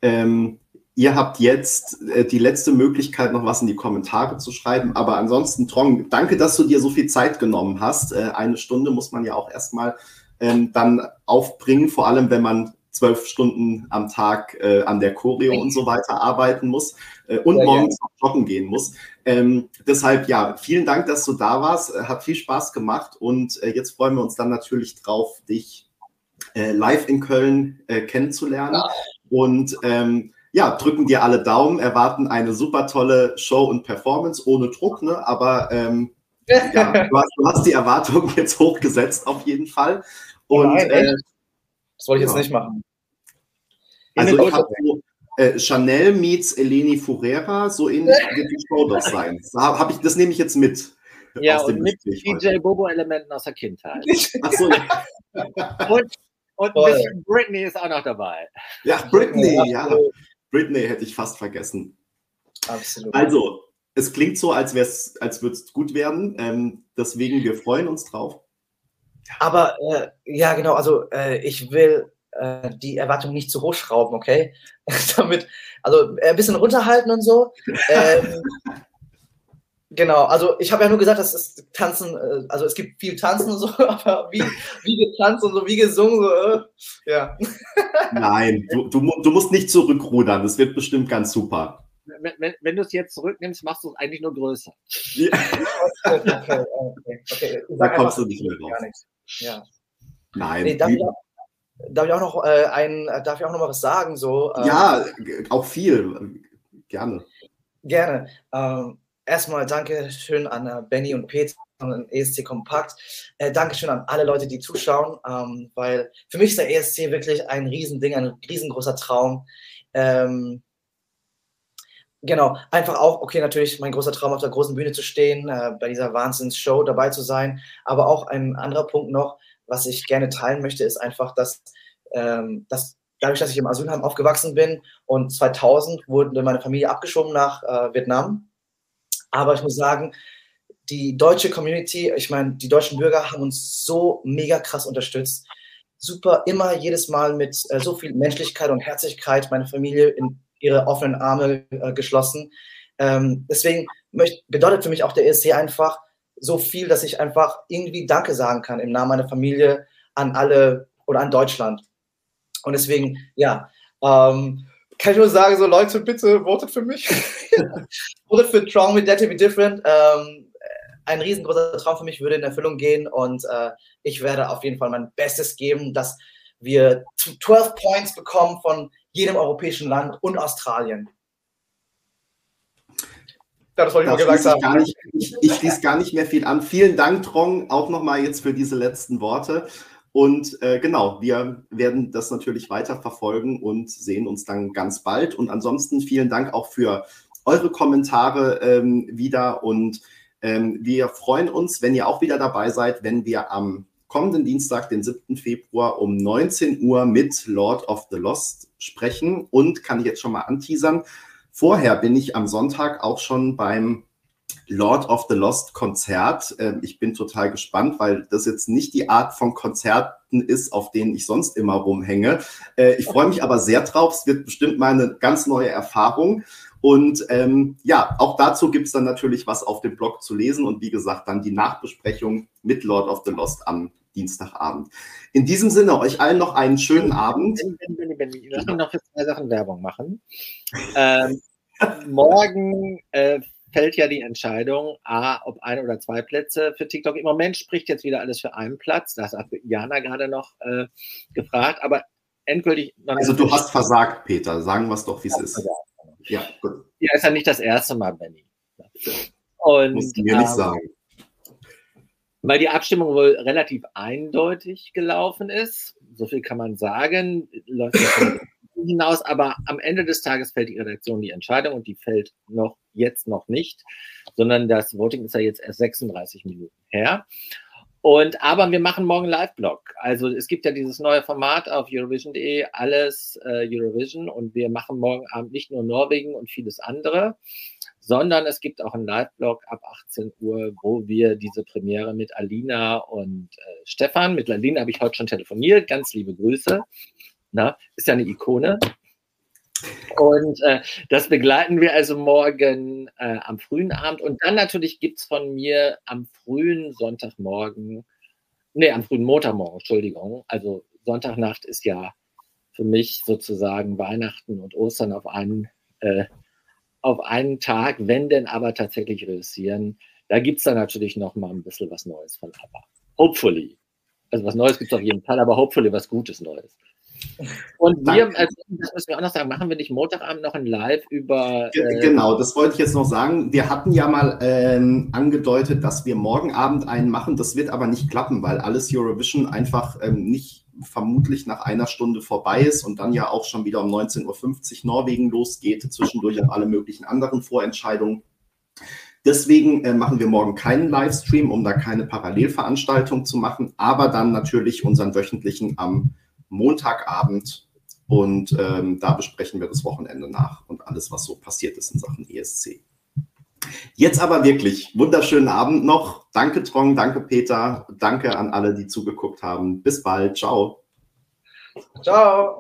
Ähm, ihr habt jetzt äh, die letzte Möglichkeit, noch was in die Kommentare zu schreiben. Aber ansonsten, Trong, danke, dass du dir so viel Zeit genommen hast. Äh, eine Stunde muss man ja auch erstmal ähm, dann aufbringen, vor allem wenn man zwölf Stunden am Tag äh, an der Choreo und so weiter arbeiten muss äh, und ja, morgens ja. joggen gehen muss. Ähm, deshalb ja, vielen Dank, dass du da warst. Äh, hat viel Spaß gemacht und äh, jetzt freuen wir uns dann natürlich drauf, dich äh, live in Köln äh, kennenzulernen. Ja. Und ähm, ja, drücken dir alle Daumen, erwarten eine super tolle Show und Performance ohne Druck, ne? aber ähm, ja, [LAUGHS] du, hast, du, hast, die Erwartungen jetzt hochgesetzt auf jeden Fall. Und Nein, äh, das wollte ich jetzt nicht machen. Also ich habe so, äh, Chanel meets Eleni Furera, so ähnlich [LAUGHS] wird die Show das sein. Das, hab ich, das nehme ich jetzt mit. Ja, und mit DJ Bobo-Elementen aus der Kindheit. [LAUGHS] Achso. und, und ein bisschen Britney ist auch noch dabei. Ja, Britney, ja. Britney hätte ich fast vergessen. Absolut. Also, es klingt so, als, als würde es gut werden. Ähm, deswegen, wir freuen uns drauf. Aber äh, ja, genau, also äh, ich will äh, die Erwartung nicht zu hoch schrauben, okay? [LAUGHS] Damit, also äh, ein bisschen runterhalten und so. [LAUGHS] Ähm, genau, also ich habe ja nur gesagt, dass es Tanzen, äh, also es gibt viel Tanzen und so, [LAUGHS] aber wie, wie getanzt und so, wie gesungen, so, äh, ja. Nein, du, du, du musst nicht zurückrudern, das wird bestimmt ganz super wenn, wenn, wenn du es jetzt zurücknimmst, machst du es eigentlich nur größer. Ja. okay, okay, okay. Da kommst du nicht mehr raus. Ja. Nein. Nee, darf, ich auch, darf, ich auch, noch äh, ein, darf ich auch noch mal was sagen? So, ähm, ja, auch viel. Gerne. Gerne. Ähm, erstmal danke schön an äh, Benny und Peter von ESC Kompakt. Äh, Dankeschön an alle Leute, die zuschauen, ähm, weil für mich ist der ESC wirklich ein Riesending, ein riesengroßer Traum. Ähm, Genau, einfach auch, okay, natürlich mein großer Traum auf der großen Bühne zu stehen, äh, bei dieser Wahnsinnsshow dabei zu sein. Aber auch ein anderer Punkt noch, was ich gerne teilen möchte, ist einfach, dass, ähm, dass dadurch, dass ich im Asylheim aufgewachsen bin und 2000 wurde meine Familie abgeschoben nach äh, Vietnam. Aber ich muss sagen, die deutsche Community, ich meine, die deutschen Bürger haben uns so mega krass unterstützt. Super, immer jedes Mal mit äh, so viel Menschlichkeit und Herzlichkeit meine Familie in ihre offenen Arme äh, geschlossen. Ähm, deswegen möcht, bedeutet für mich auch der ESC einfach so viel, dass ich einfach irgendwie Danke sagen kann im Namen meiner Familie an alle oder an Deutschland. Und deswegen, ja, ähm, kann ich nur sagen, so Leute, bitte votet für mich. [LAUGHS] votet für Strong with That to be Different. Ähm, ein riesengroßer Traum für mich würde in Erfüllung gehen und äh, ich werde auf jeden Fall mein Bestes geben, dass wir 12 Points bekommen von jedem europäischen Land und Australien. Ja, das wollte ich mal gesagt haben. Nicht, ich, ich schließe gar nicht mehr viel an. Vielen Dank, Trong, auch nochmal jetzt für diese letzten Worte. Und äh, genau, wir werden das natürlich weiter verfolgen und sehen uns dann ganz bald. Und ansonsten vielen Dank auch für eure Kommentare ähm, wieder. Und ähm, wir freuen uns, wenn ihr auch wieder dabei seid, wenn wir am kommenden Dienstag, den 7. Februar um 19 Uhr mit Lord of the Lost sprechen und kann ich jetzt schon mal anteasern. Vorher bin ich am Sonntag auch schon beim Lord of the Lost Konzert. Ähm, ich bin total gespannt, weil das jetzt nicht die Art von Konzerten ist, auf denen ich sonst immer rumhänge. Äh, ich freue mich aber sehr drauf. Es wird bestimmt mal eine ganz neue Erfahrung. Und ähm, ja, auch dazu gibt es dann natürlich was auf dem Blog zu lesen und wie gesagt, dann die Nachbesprechung mit Lord of the Lost am Dienstagabend. In diesem Sinne, euch allen noch einen schönen Abend. Lass mich noch für zwei Sachen Werbung machen. Ähm, morgen äh, fällt ja die Entscheidung, A, ob ein oder zwei Plätze für TikTok. Im Moment spricht jetzt wieder alles für einen Platz. Das hat Jana gerade noch äh, gefragt, aber endgültig. Also du hast versagt, Peter. Sagen wir es doch, wie es ist. Versagt. Ja, gut. Ja, ist ja nicht das erste Mal, Benny. Und, Musst du mir ähm, nicht sagen weil die Abstimmung wohl relativ eindeutig gelaufen ist. So viel kann man sagen. Läuft [LAUGHS] hinaus, aber am Ende des Tages fällt die Redaktion die Entscheidung und die fällt noch jetzt noch nicht, sondern das Voting ist ja jetzt erst 36 Minuten her. Und aber wir machen morgen Live-Blog. Also es gibt ja dieses neue Format auf Eurovision.de, alles äh, Eurovision und wir machen morgen Abend nicht nur Norwegen und vieles andere, sondern es gibt auch einen Live-Blog ab 18 Uhr, wo wir diese Premiere mit Alina und äh, Stefan, mit Alina habe ich heute schon telefoniert, ganz liebe Grüße, Na, ist ja eine Ikone. Und äh, das begleiten wir also morgen äh, am frühen Abend. Und dann natürlich gibt es von mir am frühen Sonntagmorgen, nee, am frühen Montagmorgen, Entschuldigung. Also Sonntagnacht ist ja für mich sozusagen Weihnachten und Ostern auf einen äh, auf einen Tag, wenn denn aber tatsächlich reüssieren. Da gibt es dann natürlich noch mal ein bisschen was Neues von ABBA. Hopefully. Also was Neues gibt es auf jeden Fall, aber hopefully was Gutes Neues. Und wir, also, das müssen wir auch noch sagen, machen wir nicht Montagabend noch ein Live über. Äh genau, das wollte ich jetzt noch sagen. Wir hatten ja mal ähm, angedeutet, dass wir morgen Abend einen machen. Das wird aber nicht klappen, weil alles Eurovision einfach ähm, nicht vermutlich nach einer Stunde vorbei ist und dann ja auch schon wieder um 19.50 Uhr Norwegen losgeht, zwischendurch auch alle möglichen anderen Vorentscheidungen. Deswegen äh, machen wir morgen keinen Livestream, um da keine Parallelveranstaltung zu machen, aber dann natürlich unseren wöchentlichen am Montagabend und ähm, da besprechen wir das Wochenende nach und alles, was so passiert ist in Sachen ESC. Jetzt aber wirklich wunderschönen Abend noch. Danke Trong, danke Peter, danke an alle, die zugeguckt haben. Bis bald. Ciao. Ciao.